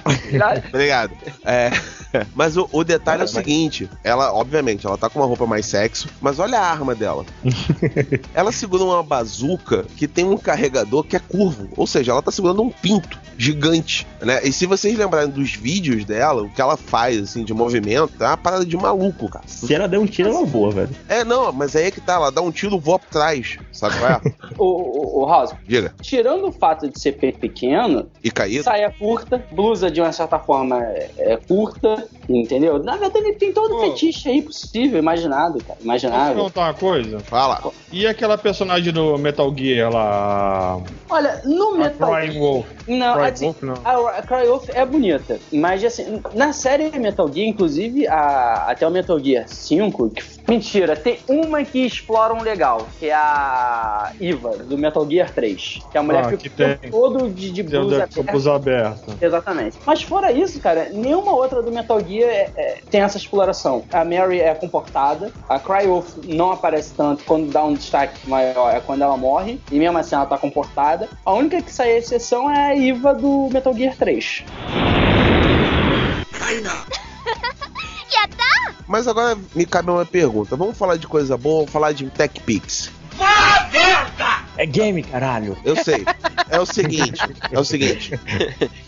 obrigado. É. [LAUGHS] Mas o, o detalhe é o seguinte: ela, obviamente, ela tá com uma roupa mais sexy, mas olha a arma dela. [LAUGHS] ela segura uma bazuca que tem um carregador que é curvo. Ou seja, ela tá segurando um pinto gigante, né? E se vocês lembrarem dos vídeos dela, o que ela faz, assim, de movimento, é uma parada de maluco, cara. Se ela der um tiro, ela voa, velho. É, não, mas aí é que tá, ela dá um tiro, voa pra trás, sabe qual é? O, o, o House, Diga. tirando o fato de ser pequeno, E caído? saia curta, blusa de uma certa forma é, é curta, entendeu? Na verdade, ele tem todo o fetiche aí possível, imaginado, cara, Posso imaginável. perguntar uma coisa? Fala. E aquela personagem do Metal Gear lá? Olha, no A Metal Crying Wolf. Não, Cry assim, Wolf, não. a, a Cry Wolf é bonita, mas assim, na série Metal Gear, inclusive a, até o Metal Gear 5, que- mentira, tem uma que exploram legal, que é a Iva, do Metal Gear 3, que é a mulher Ah, que que tem. todo de, de blusa de capuz aberto. Exatamente. Mas fora isso, cara, nenhuma outra do Metal Gear é- é- tem essa exploração. A Mary é comportada, a Cryolf não aparece tanto, quando dá um destaque maior é quando ela morre, e mesmo assim ela tá comportada. A única que sai exceção é a Iva do Metal Gear 3. [LAUGHS] Mas agora me cabe uma pergunta. Vamos falar de coisa boa, vamos falar de Tech Pix. É game, caralho. Eu sei. É o seguinte, é o seguinte.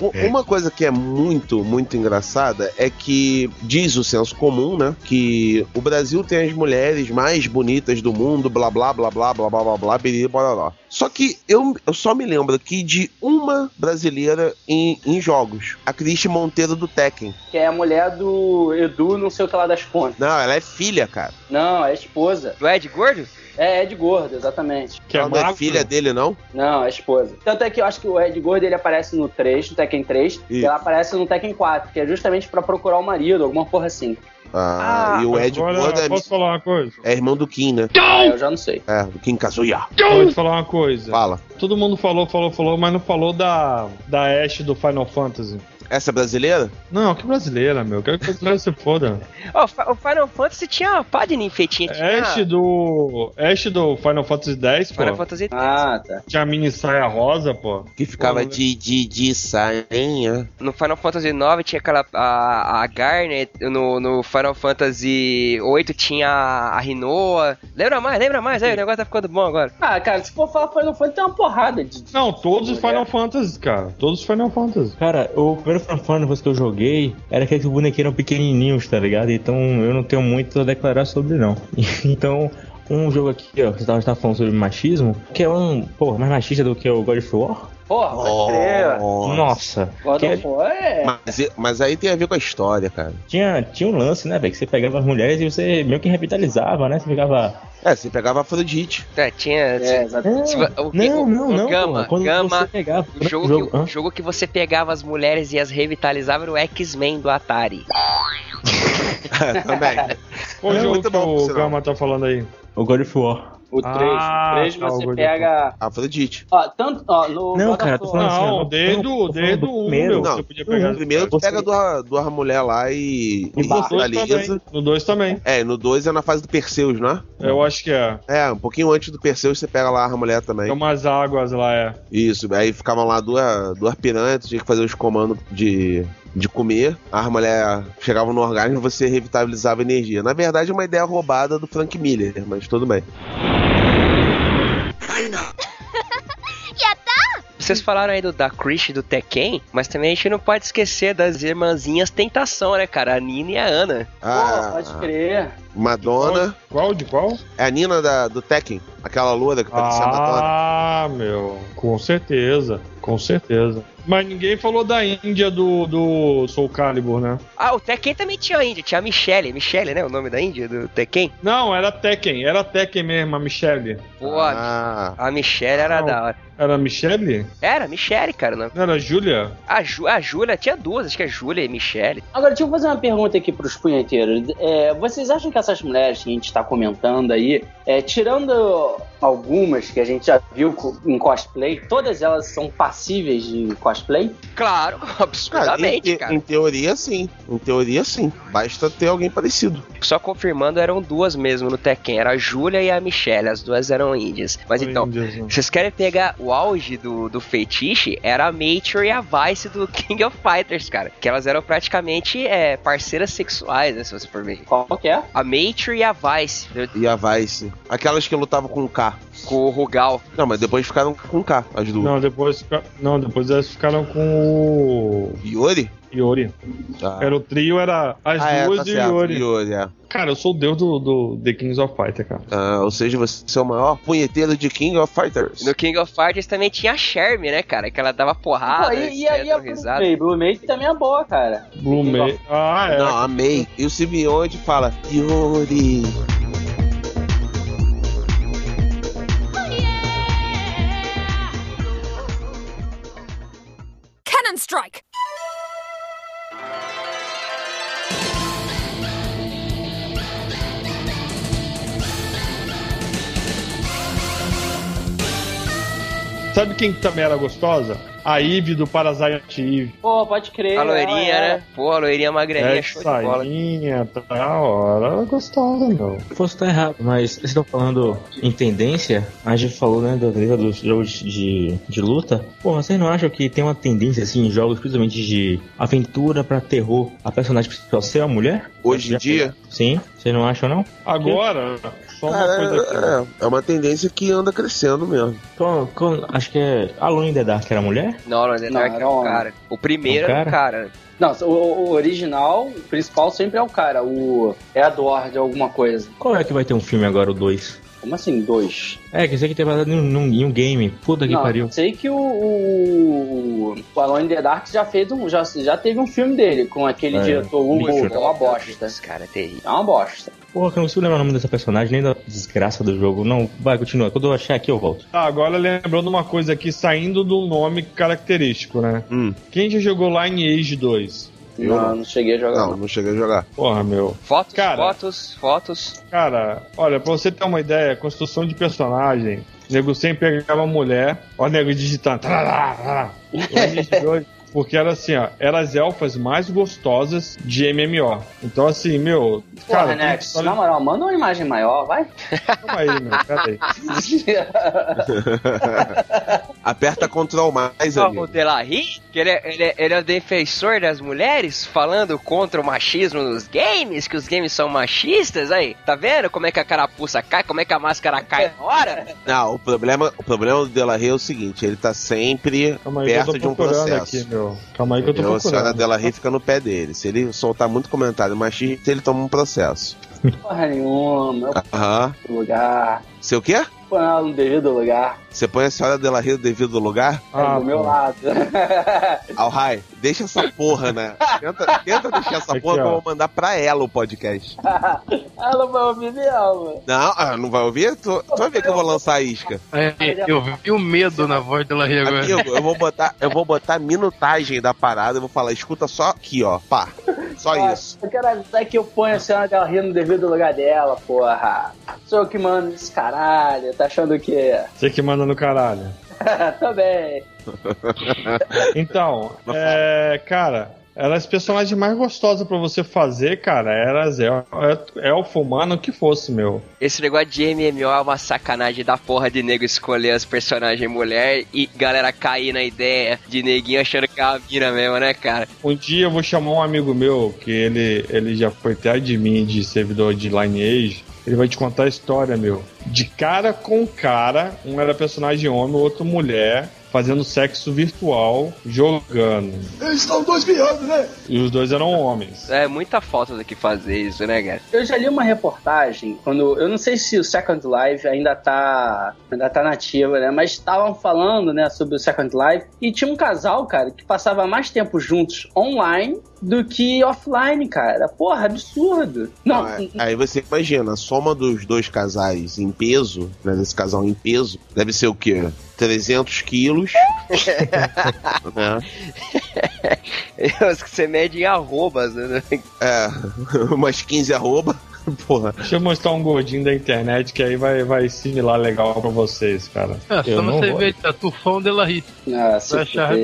U- [LAUGHS] Uma coisa que é muito, muito engraçada é que diz o senso comum, né? Que o Brasil tem as mulheres mais bonitas do mundo, blá blá blá blá blá blá blá blá, biriri, bororó. Só que eu, eu só me lembro aqui de uma brasileira em, em jogos. A Cristi Monteiro do Tekken. Que é a mulher do Edu, não sei o que lá das contas. Não, ela é filha, cara. Não, é esposa. Do Ed Gordo? É, Ed Gordo, exatamente. Que é é magro. Filha dele, não? Não, é esposa. Tanto é que eu acho que o Ed Gordo ele aparece no 3, no Tekken 3, e ela aparece no Tekken 4, que é justamente pra procurar o marido, alguma porra assim. Ah, Ah, e o Ed Agora, Gordo é, posso falar uma coisa? é irmão do Kim, né? Ah, eu já não sei. É, do Kim Kazuya. Pode falar uma coisa. Fala. Todo mundo falou, falou, falou, mas não falou da, da Ashe do Final Fantasy. Essa é brasileira? Não, que brasileira, meu. Quero que brasileira se foda. Ó, o Fi- o Final Fantasy tinha uma pá de ninfeitinha. Tinha Ashe do. Ashe do Final Fantasy X, pô. Final Fantasy Ah, tá. Tinha a mini saia rosa, pô. Que ficava Pô, de, de, de sainha. No Final Fantasy IX tinha aquela. A, a Garnet. No, no Final Fantasy VIII tinha a Rinoa. Lembra mais, lembra mais. Aí, o negócio tá ficando bom agora. Ah, cara, se for falar Final Fantasy, tem uma porrada de. Não, todos os Final Fantasy, cara. Todos os Final Fantasy. Cara, o primeiro Fantasy que eu joguei era aquele que os bonequinhos eram pequenininhos, tá ligado? Então eu não tenho muito a declarar sobre, não. [LAUGHS] então, um jogo aqui, ó, que você tava, falando sobre machismo, que é um, porra, mais machista do que o God of War. Porra, crer. Nossa. God Que- of War é. Mas, mas aí tem a ver com a história, cara. tinha, tinha um lance, né, velho? Que você pegava as mulheres e você meio que revitalizava, né? Você ficava. É, você pegava a Afrodite. É, tinha. É, exatamente. se vo- o que- Não, o- não, o não. Gama, pô. Gama, você pegava. o jogo, jogo- que, jogo que você pegava as mulheres e as revitalizava era o X-Men do Atari. [LAUGHS] Também. Qual É jogo muito que bom, por o. Gama tá falando aí? O God of War. O 3. Ah, o 3 tá, o você pega. Afrodite. Ó, tanto. Ó, no Não, God cara, of tô War- falando assim, Não, desde tô o falando desde do o 1, primeiro. meu, Não, você podia pegar. Primeiro tu Você- pega duas, duas mulher lá e. E e. No 2 finaliza. também. No 2 também. É, no 2 é na fase do Perseus, não é? Eu acho que é. É, um pouquinho antes do Perseus você pega lá a mulher também. Tem umas águas lá, é. Isso, aí ficavam lá duas, duas piranhas, tu tinha que fazer os comandos de, de comer. As mulheres chegavam no organismo e você revitalizava a energia. Na verdade é uma ideia roubada do Frank Miller, mas tudo bem. [LAUGHS] Vocês falaram aí do da Krish e do Tekken, mas também a gente não pode esquecer das irmãzinhas Tentação, né, cara? A Nina e a Ana. Pô, Ah, pode crer. Madonna. Qual? De qual? É a Nina da, do Tekken, aquela loura que parecia a Madonna. Ah, meu. Com certeza. Com certeza. Mas ninguém falou da Índia do, do Soul Calibur, né? Ah, o Tekken também tinha a Índia, tinha a Michelle. Michelle, né? O nome da Índia do Tekken? Não, era Tekken. Era Tekken mesmo, a Michelle. Pô, a- Ah, a Michelle era Não. da hora. Era a Michelle? Era, Michelle, cara. Não. Era a Júlia? A, Ju, a Júlia tinha duas, acho que é Júlia e Michelle. Agora, deixa eu fazer uma pergunta aqui pros punheteiros. É, vocês acham que essas mulheres que a gente tá comentando aí, é, tirando algumas que a gente já viu em cosplay, todas elas são passíveis de cosplay? Claro, [LAUGHS] cara, em, absurdamente, em- cara. em teoria sim. Em teoria sim. Basta ter alguém parecido. Só confirmando, eram duas mesmo no Tekken. Era a Júlia e a Michelle, as duas eram índias. Mas então, Índias, né? vocês querem pegar o auge do, do feitiço? Era a Mature e a Vice do [LAUGHS] King of Fighters, cara. Que elas eram praticamente é, parceiras sexuais, né? Se você for ver. Qual que é? A Mature e a Vice, E a Vice. Aquelas que lutavam com o K. com o Rugal. Não, mas depois ficaram com K, as duas. Não, depois, não, depois elas ficaram com o Yori? Yori. Ah. Era o trio, era as Ah, é, duas tá e o certo, Yori. Yori, é. Cara, eu sou o deus do, do The Kings of Fighter, cara. Ah, ou seja, você é o maior punheteiro de King of Fighters. No King of Fighters também tinha a Shermie, né, cara? Que ela dava porrada, Pô, e, e aí a. Blue May? Blue May também é boa, cara. Blue May. Ah, é. Não, amei. E o Simeone fala, Yori. Cannon strike! Sabe quem que também era gostosa? A Eve do Parasite Eve. Pô, pode crer. A loirinha, ela é. né? Pô, a loirinha magrelinha, É, show de bola. tá da hora. Ela é gostosa, meu. Posso estar errado, mas vocês estão falando em tendência? A gente falou, né, da beleza dos jogos de, de luta. Pô, vocês não acham que tem uma tendência, assim, em jogos principalmente de aventura pra terror, a personagem principal ser uma mulher? Hoje em dia? Sim, vocês não acham, não? Agora, só uma Cara, coisa aqui. é, é uma tendência que anda crescendo mesmo. Qual- acho que é Alone in the Dark era mulher? Não, in the Não, Dark o homem. cara. O primeiro É um era o cara. Não, o, o original, o principal sempre é o cara. O Edward alguma coisa. Qual é que vai ter um filme agora, o 2? Como assim, dois? É, que isso aqui tem baseado em, um- em um game. Puta que Não, pariu. sei que o, o, o Alone in the Dark já fez um. Já, já teve um filme dele com aquele É, diretor Hugo, que é uma bosta. Esse cara é terrível. É uma bosta. Porra, que eu não consigo lembrar o nome dessa personagem, nem da desgraça do jogo. Não, vai, continua. Quando eu achar aqui, eu volto. Tá, agora lembrando uma coisa aqui, saindo do nome característico, né? Hum. Quem já jogou Lineage 2? Eu não, não. não cheguei a jogar. Não, não cheguei a jogar. Porra, meu. Fotos, Cara. fotos, fotos. Cara, olha, pra você ter uma ideia, construção de personagem, o nego sempre pegava uma mulher, ó, o nego digitando. tarará, tarará. [LAUGHS] Lineage 2, Porque era assim, ó, eram as elfas mais gostosas de MMO. Então, assim, meu. Porra, cara, Nex, história- na moral, manda uma imagem maior, vai. Calma aí, meu, pera aí. [LAUGHS] Aperta Ctrl mais, Ó, o amigo. Delarry, que ele é, ele, é, ele é o defensor das mulheres, falando contra o machismo nos games, que os games são machistas, aí, tá vendo como é que a carapuça cai, como é que a máscara cai na hora? Não, o problema, o problema do Delarey é o seguinte, ele tá sempre aí perto de um processo. aqui, Calma aí que eu tô Entendeu? a senhora procurando. Delarey fica no pé dele. Se ele soltar muito comentário machista, ele toma um processo. Porra nenhuma, meu Aham. lugar. Seu quê? Põe ela no devido lugar. Você põe a senhora Della Rio no devido lugar? É do meu lado. [LAUGHS] Al Rai, deixa essa porra, né? Tenta, tenta deixar essa Aqui, porra que eu vou mandar pra ela o podcast. ela vai ouvir não, mano. Não, ah, não vai ouvir? Tu, tu vai ver que eu vou lançar a isca. É, eu vi o medo na voz dela Rio agora. Amigo, eu vou botar, eu vou botar a minutagem da parada, eu vou falar, escuta só aqui, ó. Pá. Só isso. Eu quero avisar que eu ponho a senhora dela rir no devido lugar dela, porra. Sou eu que mando esse caralho, tá achando o quê? [LAUGHS] Você que manda no caralho. Também. Então, [LAUGHS] é, cara, eram as personagens mais gostosas pra você fazer, cara. Eram as el- elfo, humano, o que fosse, meu. Esse negócio de MMO é uma sacanagem da porra de nego escolher as personagens mulher e galera cair na ideia de neguinho achando que é a mina mesmo, né, cara? Um dia eu vou chamar um amigo meu, que ele, ele já foi até admin de servidor de Lineage. Ele vai te contar a história, meu. De cara com cara, um era personagem homem, o outro mulher, fazendo sexo virtual, jogando. Eles estão dois piando, né? E os dois eram homens. É muita falta do que fazer isso, né, cara? Eu já li uma reportagem, quando. Eu não sei se o Second Life ainda tá. ainda tá nativa, né? Mas estavam falando, né, sobre o Second Life. E tinha um casal, cara, que passava mais tempo juntos online do que offline, cara. Porra, absurdo. Não, Ah, Aí você imagina, a soma dos dois casais em peso, né, desse casal em peso, deve ser o quê? 300 quilos. [LAUGHS] né? Os que você mede em arrobas, né? É, umas 15 arroba. Porra. Deixa eu mostrar um gordinho da internet que aí vai, vai assimilar legal pra vocês, cara. É, só Eu não você ver Tatufão de la Rita. Ah, se achar. [LAUGHS]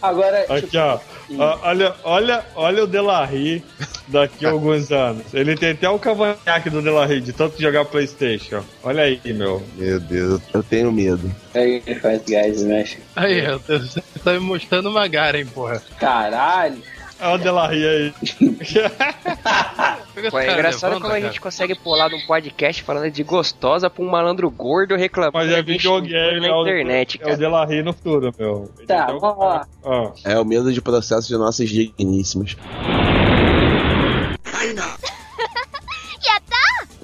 Agora, Aqui, ó. Ó, Olha, olha, olha o Delarry daqui a alguns anos. Ele tem até o cavanhaque do Delarry, de tanto jogar Playstation. Olha aí, meu. Meu Deus, eu tenho medo. Aí, faz guys, mexe. Aí, eu tô- você tá me mostrando uma Garen, porra. Caralho. Olha o Delarry aí. [LAUGHS] Pô, é engraçado como a gente consegue pular num podcast falando de gostosa pra um malandro gordo reclamando Mas é de videogame, na é o, internet, é o cara. Delarry no futuro, meu. Tá, o- vamos lá. Ó. É o medo de processo de nossas digníssimas.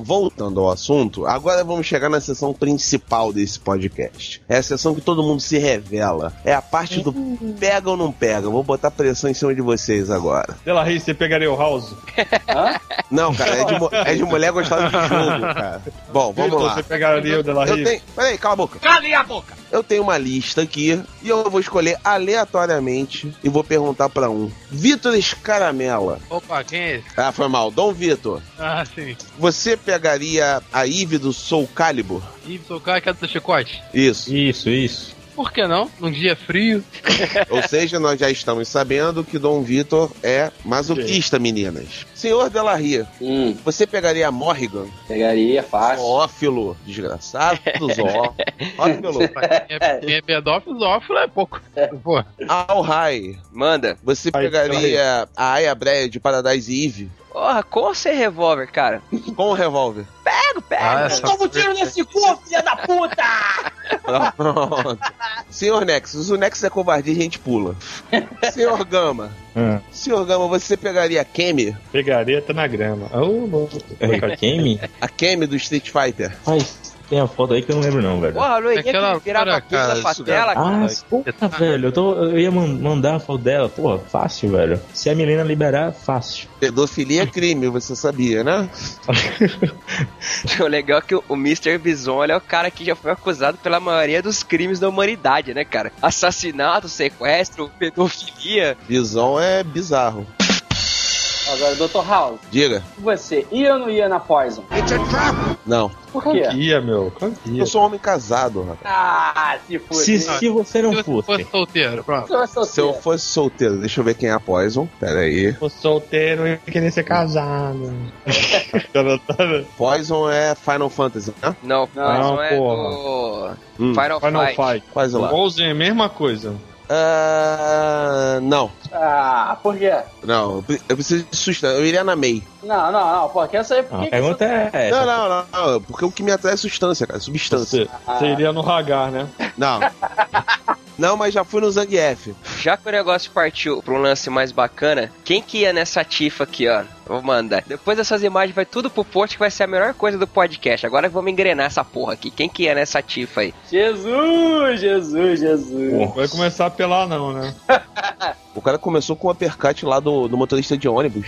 Voltando ao assunto, agora vamos chegar na sessão principal desse podcast. É a sessão que todo mundo se revela. É a parte do pega ou não pega. Vou botar pressão em cima de vocês agora. Delarry, você pegaria o House? [LAUGHS] Não, cara, é de, é de mulher gostar de jogo, cara. Bom, vamos Vitor, lá. Você pegaria o Delarry? Eu tenho. Peraí, cala a boca. Cale a boca! Eu tenho uma lista aqui e eu vou escolher aleatoriamente e vou perguntar pra um. Vitor Escaramela. Opa, quem é esse? Ah, foi mal. Dom Vitor. Ah, sim. Você pegaria a Eve do Soul Calibur? Ih, tocar que é do chicote. Isso. Isso, isso. Por que não? Num dia frio. [LAUGHS] Ou seja, nós já estamos sabendo que Dom Vitor é masoquista, meninas. Senhor Delarria, Hum, você pegaria a Morrigan? pegaria, fácil. Zoófilo, desgraçado, zoó. [LAUGHS] Zoófilo. Quem é, quem é pedófilo, zófilo é pouco. Al Rai, Manda. você pegaria a Aya Breia de Paradise Eve Porra, com ou sem revólver, cara? com o revólver? Pego, pego. Ah, essa- Toma um tiro nesse cu, filha da puta! Pronto. Senhor Nexus, o Nexus é covardia e a gente pula. Senhor Gama, Ah, Senhor Gama, você pegaria a Kemi? Pegaria tá na grama. Louco. é Kemi? A Kemi do Street Fighter? Mas tem a foto aí que eu não lembro não, velho. Porra, a loirinha Aquela que virava cara, pra tela, Ah, cara. porra, velho, eu, tô, eu ia man- mandar a foto dela, porra, fácil, velho. Se a Milena liberar, fácil. Pedofilia é crime, você sabia, né? [LAUGHS] O legal é que o o Mr. Bison ele é o cara que já foi acusado pela maioria dos crimes da humanidade, né, cara? Assassinato, sequestro, pedofilia. Bison é bizarro. Agora, Dr. House, Diga. você ia ou não ia na Poison? Não. Por quê? que ia, meu. Claro ia. Eu sou um homem casado, rapaz. Ah, se fuder. Se, se você não se fosse. fosse solteiro, pronto. Você vai Se eu solteiro. fosse solteiro, deixa eu ver quem é a Poison. Pera aí. Tô solteiro e querer ser casado. [LAUGHS] Poison é Final Fantasy, né? Não, Não, não é porra. do Hum. Final, Final Fight. Fight. Quase lá. Igualzinho, é a mesma coisa. Ah, não. Ah, por quê? Não, eu pre- eu preciso de substância. Eu iria na MEI. Não, não, não. Pô, quero saber por A que que pergunta é essa. Não, não, não, não. Porque o que me atrai é substância, cara. Substância. Você, você iria no Hagar, né? Não. [LAUGHS] Não, mas já fui no Zangief. já que o negócio partiu pra um lance mais bacana, quem que ia nessa tifa aqui, ó? Vou mandar. Depois dessas imagens vai tudo pro post que vai ser a melhor coisa do podcast. Agora vamos engrenar essa porra aqui. Quem que ia nessa tifa aí? Jesus, Jesus, Jesus. Vai começar a pelar, não, né? O cara começou com o uppercut lá do, do motorista de ônibus.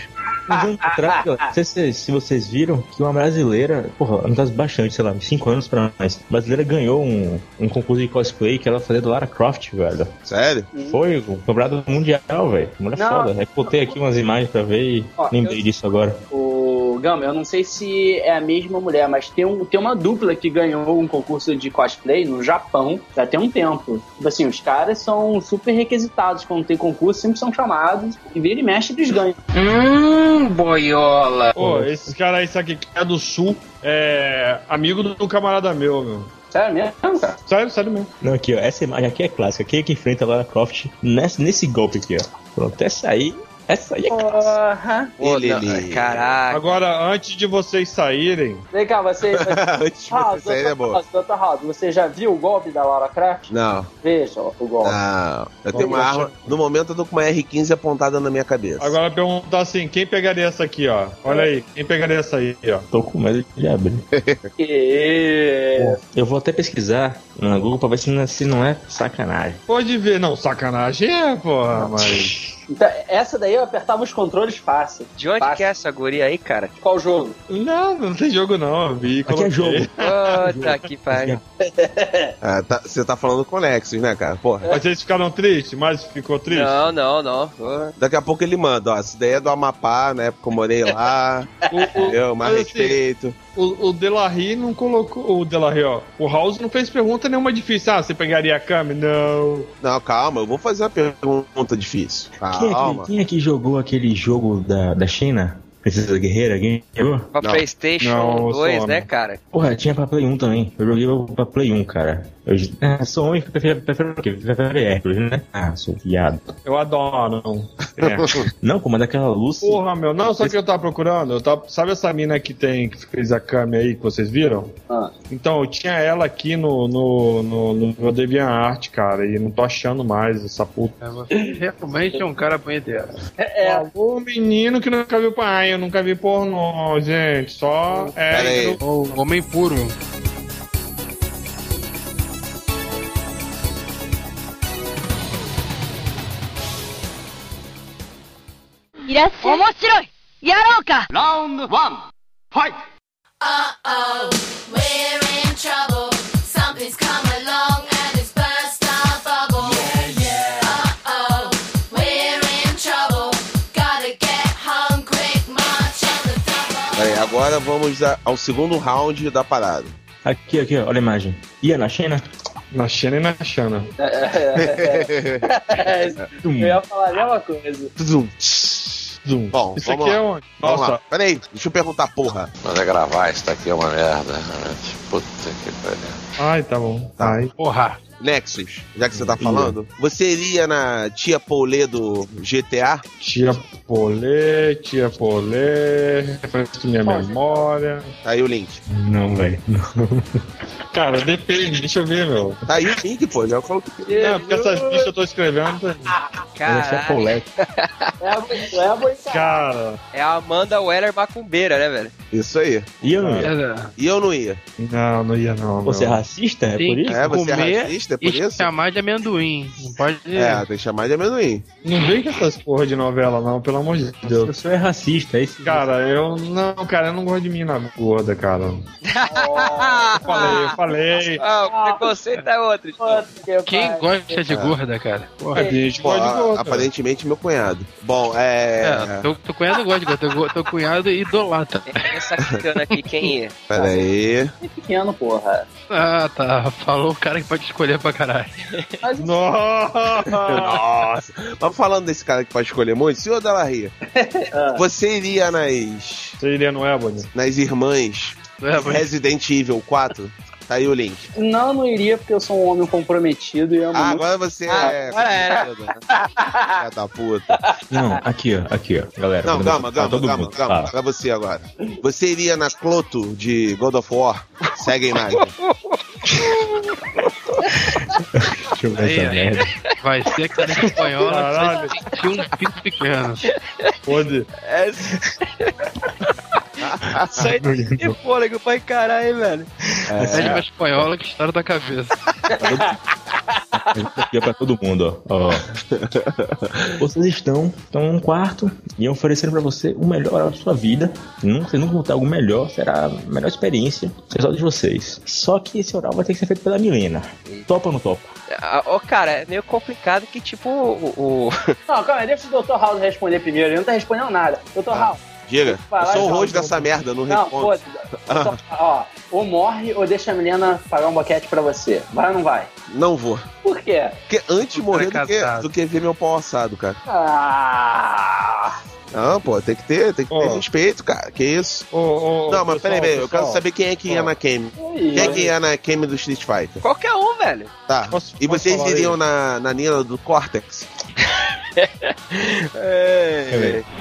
Atrás, não sei se, se vocês viram que uma brasileira, porra, não faz bastante, sei lá, uns 5 anos pra mais, brasileira ganhou um, um concurso de cosplay que ela fazia do Lara Croft, velho. Sério? Foi um cobrado mundial, velho. Mulher Não. foda. Aí botei aqui umas imagens pra ver e Ó, lembrei eu- disso agora. O Gama, eu não sei se é a mesma mulher, mas tem, um, tem uma dupla que ganhou um concurso de cosplay no Japão já tem um tempo. Tipo assim, os caras são super requisitados quando tem concurso, sempre são chamados e vira e mexe eles ganham. Hum, boiola. Pô, esses caras aí, sabe que é do sul, é amigo do camarada meu, meu. Sério mesmo, cara? Sério, sério mesmo. Não, aqui, ó, essa imagem aqui é clássica. Quem é que enfrenta a Lara Croft nesse, nesse golpe aqui, ó. Pronto, essa aí, essa aí é Porra. Não, ele. Caraca. Agora, antes de vocês saírem, Vem cá, você. [LAUGHS] Antes de House, você sair, é Dr. House, você já viu o golpe da Lara Croft? Não, Veja o golpe. não. Eu tenho uma arma. No momento eu tô com uma R15 apontada na minha cabeça. agora perguntar assim, quem pegaria essa aqui, ó? Olha aí, quem pegaria essa aí, ó? Tô com medo de abrir. Eu vou até pesquisar na Google pra ver se não é, se não é sacanagem. Pode ver, não, sacanagem é, porra, mas... Então, essa daí eu apertava os controles fácil. De onde Fácil. que é essa guria aí, cara? Qual jogo? Não, não tem jogo não, vi, Aqui é jogo. Puta que [LAUGHS] pariu. [LAUGHS] Ah, tá- Você tá falando com o Nexus, né, cara? Porra. Mas vocês ficaram tristes? Mas ficou triste? Não, não, não. Daqui a pouco ele manda, ó. Essa ideia é do Amapá, na época eu morei lá. [LAUGHS] O, o, Entendeu? Mais mas assim, respeito. O, o Delarry não colocou. O Delarry, ó. O House não fez pergunta nenhuma difícil. Ah, você pegaria a Kami? Não. Não, calma, eu vou fazer uma pergunta difícil. Quem é, que, Calma. quem é que jogou aquele jogo da, da China? Princesa Guerreira? Alguém jogou? Pra Não. PlayStation Não, eu sou 2, homem. né, cara? Porra, tinha pra Play 1 também. Eu joguei pra Play 1, cara. Eu é, [LAUGHS] sou homem que prefere, prefere o quê? Prefere Hércules, né? Ah, sou viado. Eu adoro. [LAUGHS] Não. É. Não, como é daquela luz. Porra, meu. Não, só que eu tava procurando. Eu tava, sabe essa mina que tem, que fez a Kami aí, que vocês viram? Ah. Então, eu tinha ela aqui no, no, no, no meu DeviantArt, cara, e não tô achando mais essa puta. Você realmente é um cara banheiro. É, O menino que nunca viu pai, eu nunca vi pornô, gente. Só aí. é. O homem puro. Uh-oh, we're in trouble. Agora vamos ao segundo round da parada. Aqui, aqui, olha a imagem. Ia na China? Na Xena e na Xana. é, [LAUGHS] eu ia falar a mesma coisa. Zoom. Bom, Isso vamos aqui lá. é onde? Vamos Nossa, lá. Peraí, deixa eu perguntar, porra. Mas é gravar, isso daqui é uma merda, realmente. Puta que pariu. ai, tá bom. Tá. Ai. Porra. Nexus, já que você tá falando, você iria na tia Paulê do GTA? Tia Polê, tia Polê, refresca minha memória. Tá aí o link. Não, velho. Cara, depende, deixa eu ver, meu. Tá aí o link, pô. Já falou que. Não, porque essas bichas eu tô escrevendo. É Caralho. polete. É a é a. Cara, É a Amanda Weller macumbeira, né, velho? Isso aí. E eu não ia. É, E eu não ia. não, não ia não. Você é racista? É por isso? É, você é racista, é por e isso? chamar de amendoim. Não pode. É, tem que chamar de amendoim. Não vem com essas porra de novela, não, pelo amor de Deus. Você é racista, é isso? Cara, eu não, cara, eu não gosto de mina gorda, cara. [LAUGHS] Eu falei, eu falei. Ah, o preconceito é outro. Quem gosta de gorda, cara? Porra. Gente Pô, gosta de gorda. aparentemente meu cunhado. Bom, é. É, teu, teu cunhado gosta de gorda. Teu, cunhado idolatra. Essa quitando aqui, quem é? Pera aí. É pequeno, porra. Ah, tá. Falou o cara que pode escolher pra caralho. [LAUGHS] Mas Nossa! Nossa. [LAUGHS] Mas falando desse cara que pode escolher muito, senhor Dalarria, Ah. você iria nas. Você iria no Ebony? nas irmãs É, mas- Resident Evil 4? Tá aí o link. não, não iria porque eu sou um homem comprometido e amo Ah, muito. agora você Ah, é. agora é. Filha da puta. Não, aqui, ó. Aqui, ó. Galera. Não, calma, calma, calma, mundo. calma. Pra você agora. Você iria na Cloto de God of War? Segue a imagem. [LAUGHS] Deixa eu ver Aí, essa aí. merda. Vai ser aquela espanhola que Caralho. sentir um pinto pequeno. Pode. É... Sai [LAUGHS] de fôlego pra encarar, hein, velho. Pede uma espanhola que estoura da cabeça. Aqui é pra todo mundo, ó. Ó. Vocês estão, estão num quarto e oferecendo pra você o melhor da sua vida. Nunca, vocês nunca vão ter algo melhor, será a melhor experiência sexual de vocês. Só que esse oral vai ter que ser feito pela Milena. Topa ou não topa? Ah, Ô, cara, é meio complicado que, tipo, o. o- [LAUGHS] Não, calma aí, deixa o Dr. House responder primeiro. Ele não tá respondendo nada. Dr. House. Diga, eu sou o host dessa merda, não Não, respondo. Dr. [LAUGHS] ó, ou morre ou deixa a Milena pagar um boquete pra você. Vai ou não vai? Não vou. Por quê? Porque antes de morrer do que, do que ver meu pau assado, cara. Ah. Não, pô, tem que ter, tem que ter Ó. respeito, cara. Que isso? Ô, ô, não, mas peraí, peraí, eu quero saber quem é que ia na Kame. Quem é que ia na Kame do Street Fighter? Qualquer um, velho. Tá. Posso- e posso vocês iriam aí? na, na Nina do Cortex? [LAUGHS] É. [LAUGHS]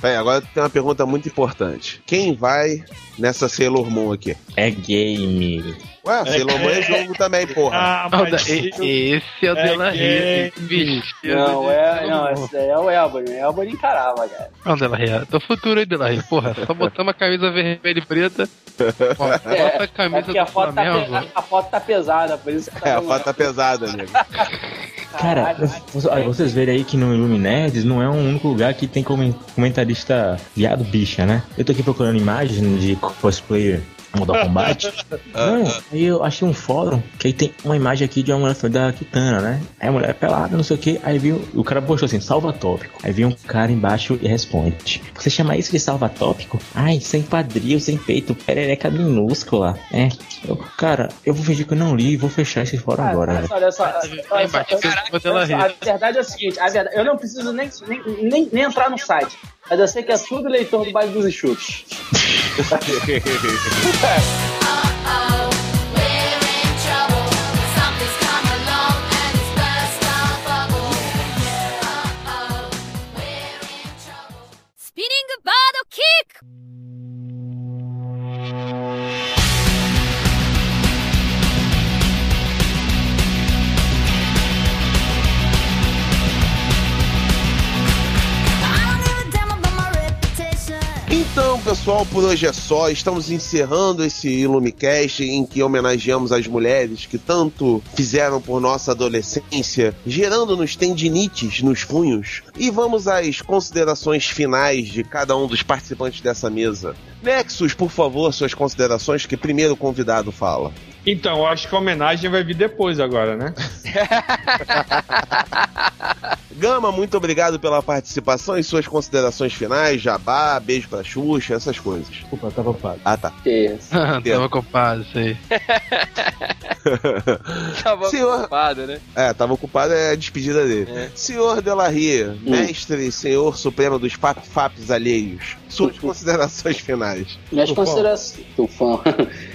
Peraí, agora tem uma pergunta muito importante. Quem vai nessa Sailor Moon aqui? É game. Ué, Sailor Moon é jogo também, porra. Ah, Não, mas Esse é o É Dela Ria. Vestido Não, é, não, esse daí é o Elbony. O Elbony encarava, cara. Não, Dela Ria. Tô futuro aí, Dela Ria. Porra, só botar uma camisa vermelha e preta. [LAUGHS] Bota a É camisa porque a do foto, tá Flamengo. pesada, a foto tá pesada, por isso que tá É, a foto tá pesada, amigo. [LAUGHS] Cara, vocês- olha, vocês verem aí que no Illuminerds não é um único lugar que tem comen- comentarista viado bicha, né? Eu tô aqui procurando imagens de cosplayer Mortal [LAUGHS] Kombat. Não, aí eu achei um fórum que aí tem uma imagem aqui de uma mulher da Kitana, né? Aí a mulher é pelada, não sei o que. Aí viu, o cara postou assim, salva tópico. Aí vem um cara embaixo e responde: Você chama isso de salva tópico? Ai, sem quadril, sem peito, perereca minúscula. É. Eu, cara, eu vou fingir que eu não li e vou fechar esse fórum agora, Olha só, olha só, olha olha olha a verdade é o seguinte, a verdade, eu não preciso nem, nem, nem, nem entrar no site, mas eu sei que é tudo leitor do baile dos enxutos. Uh-oh, we're in Então, pessoal, por hoje é só. Estamos encerrando esse Illumicast em que homenageamos as mulheres que tanto fizeram por nossa adolescência, gerando-nos tendinites nos punhos. E vamos às considerações finais de cada um dos participantes dessa mesa. Nexus, por favor, suas considerações, que primeiro o convidado fala. Então, eu acho que a homenagem vai vir depois agora, né? [LAUGHS] Gama, muito obrigado pela participação e suas considerações finais, jabá, beijo pra Xuxa, essas coisas. Desculpa, eu tava ocupado. Ah, tá. Que [LAUGHS] isso. Tava ocupado, isso aí. [LAUGHS] Tava Senhor- ocupado, né? É, tava ocupado, é a despedida dele. Senhor Delarria, mestre e senhor supremo dos pap faps alheios, suas considerações finais. Minhas considerações. Tufão.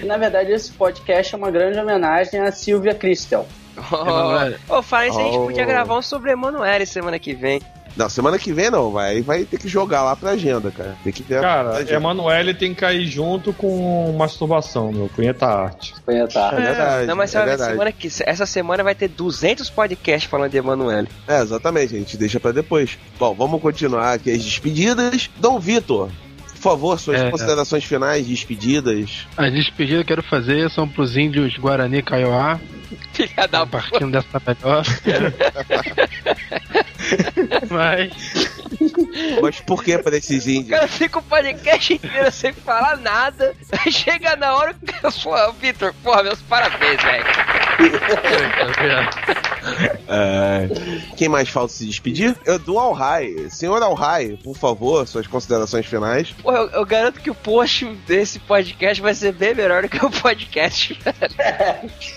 Na verdade, esse podcast é uma grande homenagem a Silvia Cristel. Emanuele. Ô, fala isso, a gente Oh. podia gravar um sobre Emanuele semana que vem. Não, semana que vem não, vai, vai ter que jogar lá pra agenda, cara. Tem que ver a Cara. Emanuele tem que cair junto com masturbação, meu. Punheta arte. Foi tá. É verdade. Não, mas é verdade. semana que, essa semana vai ter 200 podcasts falando de Emanuele. É, exatamente, a gente deixa pra depois. Bom, vamos continuar aqui as despedidas. Dom Vitor, por favor, suas É. considerações finais, despedidas. As despedidas que eu quero fazer são pros índios Guarani Kaiowá, Filha da partindo dessa melhor. [LAUGHS] Mas Mas por que pra esses O índios? cara fica o podcast inteiro sem falar nada. Aí chega na hora que Pô, Vitor, porra, meus parabéns, velho. É, Quem mais falta se despedir? Eu do Alhai. Senhor Alhai, por favor, suas considerações finais. Pô, eu, eu garanto que o post desse podcast vai ser bem melhor do que o podcast.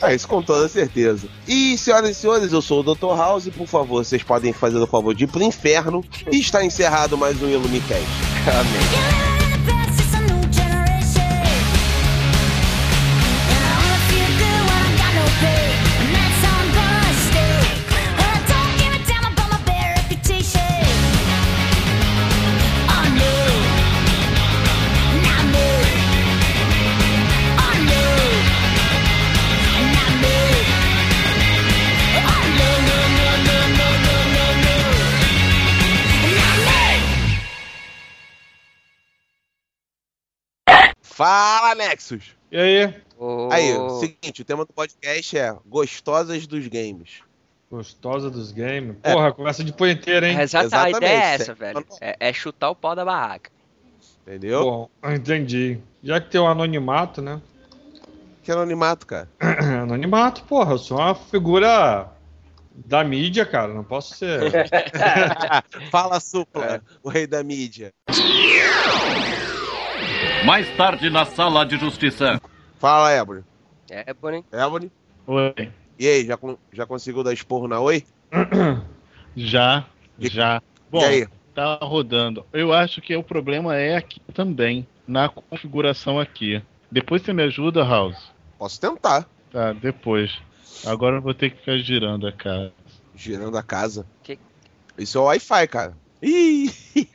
Ah, isso com toda certeza. E, senhoras e senhores, eu sou o Dr. House. Por favor, vocês podem fazer o favor de ir pro inferno. E está encerrado mais um Illumicast. Amém. Fala, Nexus! E aí? Aí, o seguinte, o tema do podcast é Gostosas dos Games. Gostosa dos games? Porra, conversa de punheteiro, hein? Exata, a ideia é Exatamente. essa, velho. É, é chutar o pau da barraca. Entendeu? Bom, entendi. Já que tem o anonimato, né? Que anonimato, cara? [CLEARS THROAT] anonimato, porra, eu sou uma figura da mídia, cara, não posso ser. [LAUGHS] Fala, Supla, o rei da mídia. Mais tarde na sala de justiça. Fala, Ebony. É. Ebony? Oi. E aí, já, já conseguiu dar esporro na Oi? [CLEARS THROAT] Já, já. Bom, e aí? tá rodando. Eu acho que o problema é aqui também, na configuração aqui. Depois você me ajuda, House? Posso tentar. Tá, depois. Agora eu vou ter que ficar girando a casa. Girando a casa. Que- Isso é o Wi-Fi, cara. Ih! [LAUGHS]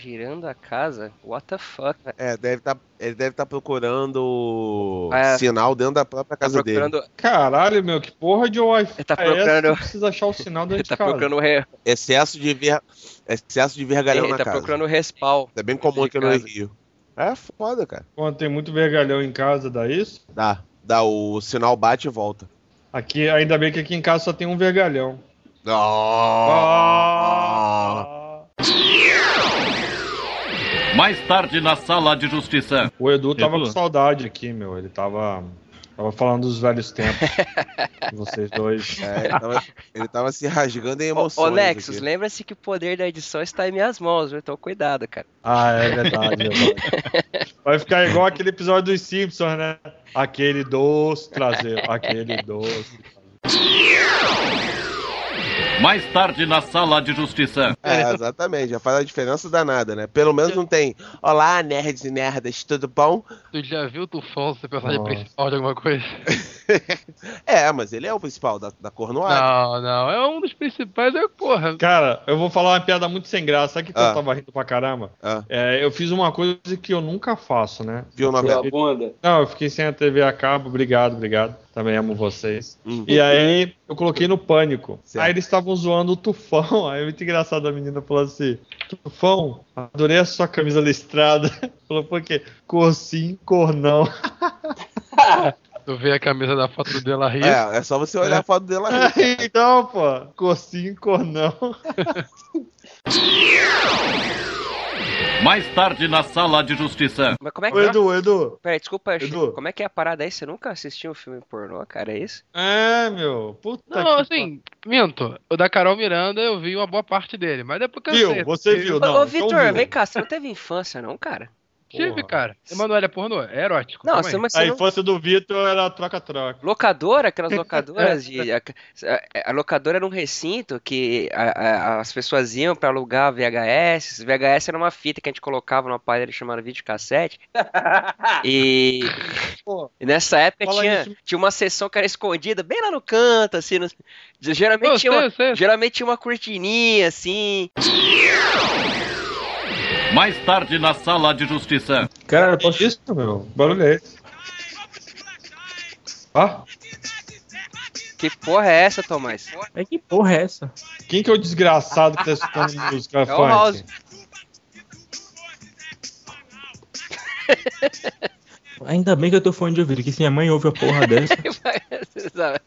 Girando a casa? What the fuck? É, deve tá, ele deve estar procurando É. sinal dentro da própria casa dele. procurando- Caralho, meu, que porra de Wi-Fi Ele tá é procurando- que precisa achar o sinal [LAUGHS] dentro de Tá casa? procurando o re... Excesso de ver... excesso de vergalhão Ele na tá casa. procurando o respawn. É bem comum de aqui no. Rio. É foda, cara. Quando tem muito vergalhão em casa, dá isso? Dá. Dá, o sinal bate e volta. Aqui, ainda bem que aqui em casa só tem um vergalhão. Ah. Mais tarde na sala de justiça. O Edu tava Edu? com saudade aqui, meu. Ele tava. Tava falando dos velhos tempos. Vocês dois. [LAUGHS] É, ele, tava, ele tava se rasgando em Ô, emoções. ô Nexus, aqui. lembra-se que o poder da edição está em minhas mãos, viu? Então cuidado, cara. Ah, é verdade, é verdade. [LAUGHS] Vai ficar igual aquele episódio dos Simpsons, né? Aquele doce traseiro. Aquele doce. Mais tarde na sala de justiça. É, exatamente. Já faz a diferença danada, né? Pelo menos não tem. Olá, nerds e nerdas, tudo bom? Tu já viu o Tufão ser personagem Nossa. principal de alguma coisa? [LAUGHS] É, mas ele é o principal da, da Cornoara. Não, não. É um dos principais, é porra. Cara, eu vou falar uma piada muito sem graça. Sabe que Ah. eu tava rindo pra caramba? Ah. É, eu fiz uma coisa que eu nunca faço, né? Viu na bunda. Não, eu fiquei sem a TV a cabo, obrigado, obrigado. Também amo vocês. Hum. E aí eu coloquei no pânico. Certo. Aí eles estavam zoando o Tufão. Aí é muito engraçado a menina falou assim: Tufão, adorei a sua camisa listrada. [LAUGHS] Falou, por quê? Cor sim, cor não. [LAUGHS] Tu vê a camisa da foto do Dela Rio. É, é só você olhar a foto dela aí. [LAUGHS] então, pô, cor sim, cor não. Mais tarde na sala de justiça. Mas como é que Ô, Edu, Edu. Peraí, desculpa, Chico, Edu. como é que é a parada aí? Você nunca assistiu um filme pornô, cara? É isso? É, meu. Puta Não, que assim, minto. O da Carol Miranda eu vi uma boa parte dele, mas depois que eu Viu? Você viu, Ô, não. Ô, então Vitor, vem cá, você não teve infância, não, cara? Tive, cara. Emanuel é pornô? É erótico. Não, aí. mas você A não... infância do Vitor era troca-troca. Locadora, aquelas [LAUGHS] locadoras de. A, a locadora era um recinto que a- a- as pessoas iam pra alugar VHS. VHS era uma fita que a gente colocava num aparelho chamado videocassete. [LAUGHS] E, Pô, e nessa época tinha, isso. tinha uma seção que era escondida, bem lá no canto, assim. no- geralmente, Eu tinha sei, uma, sei. geralmente tinha uma cortininha, assim. Mais tarde na sala de justiça. Cara, eu posso. isso, meu. Barulho é esse. Ah, Que porra é essa, Tomás? É que porra é essa? quem que é o desgraçado que tá escutando [LAUGHS] música É o funk? House. [LAUGHS] Ainda bem que eu tô fone de ouvido, que se minha mãe ouve a porra dessa. [LAUGHS]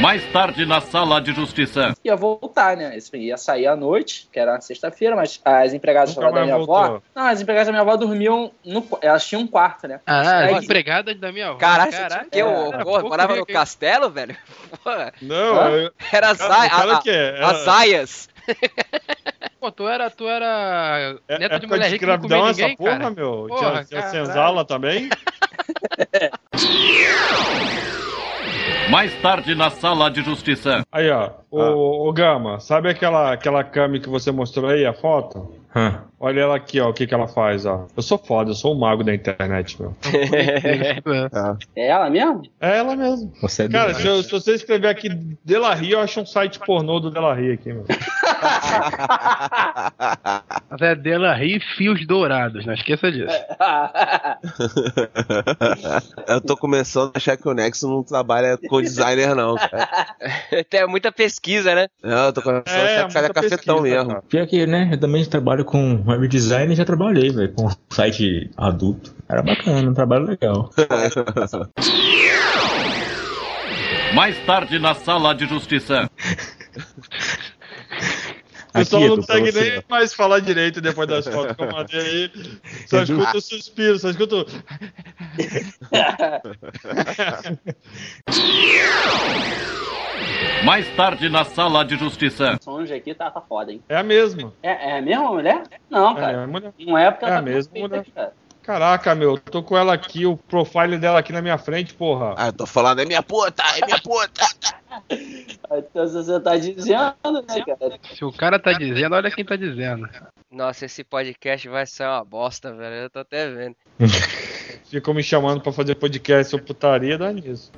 Mais tarde na sala de justiça. Ia voltar, né? Ia sair à noite, que era na sexta-feira, mas as empregadas da minha voltou. avó. Não, as empregadas da minha avó dormiam no. Elas tinham um quarto, né? Ah, Aí- as empregadas da minha avó. O quê? O- era porra, morava no hein? castelo, velho? Porra, Não, eu, era as, Cara, ai- cara a- que é, a- as era- aias. Pô, tu era, tu era é neta de mulher de rica que não escravidão comia essa ninguém, porra, cara. meu. Porra, tinha tinha senzala também? [LAUGHS] [LAUGHS] Mais tarde na sala de justiça. Aí, ó. O, o Gama, sabe aquela, aquela Kami que você mostrou aí, a foto? Hã. Olha ela aqui, ó, o que que ela faz, ó. Eu sou foda, eu sou o mago da internet, meu. [LAUGHS] É ela mesmo? É ela mesmo. Você é Cara, se, eu- se você escrever aqui Delarry, eu acho um site pornô do Delarry aqui, meu. Mas é dela ri fios dourados, não esqueça disso. [LAUGHS] Eu tô começando a achar que o Nexo não trabalha com designer, não, cara. [LAUGHS] Tem muita pesquisa né? Não, eu tô com a impressão É, que esse cara é muita cafetão pesquisa, mesmo. cara. Pior que, né? Eu também trabalho com web design e já trabalhei, velho, com site adulto. Era bacana, um trabalho legal. [LAUGHS] Mais tarde na sala de justiça. O pessoal não consegue você, nem mais falar direito depois das fotos que eu mandei aí. Só escuta o suspiro, só escuta o... [LAUGHS] Mais tarde na sala de justiça. Aqui tá, tá foda, hein? É a mesma. É, é a mesma mulher? Não, É cara. a mulher. Em uma época É ela a tá mesma mulher. cara. Caraca, meu, eu tô com ela aqui, o profile dela aqui na minha frente, porra. Ah, eu tô falando, é minha puta, é minha puta. [LAUGHS] Então você tá dizendo, né, cara? Se o cara tá dizendo, olha quem tá dizendo. Nossa, esse podcast vai ser uma bosta, velho. Eu tô até vendo. [LAUGHS] Ficam me chamando pra fazer podcast sobre putaria, dá nisso.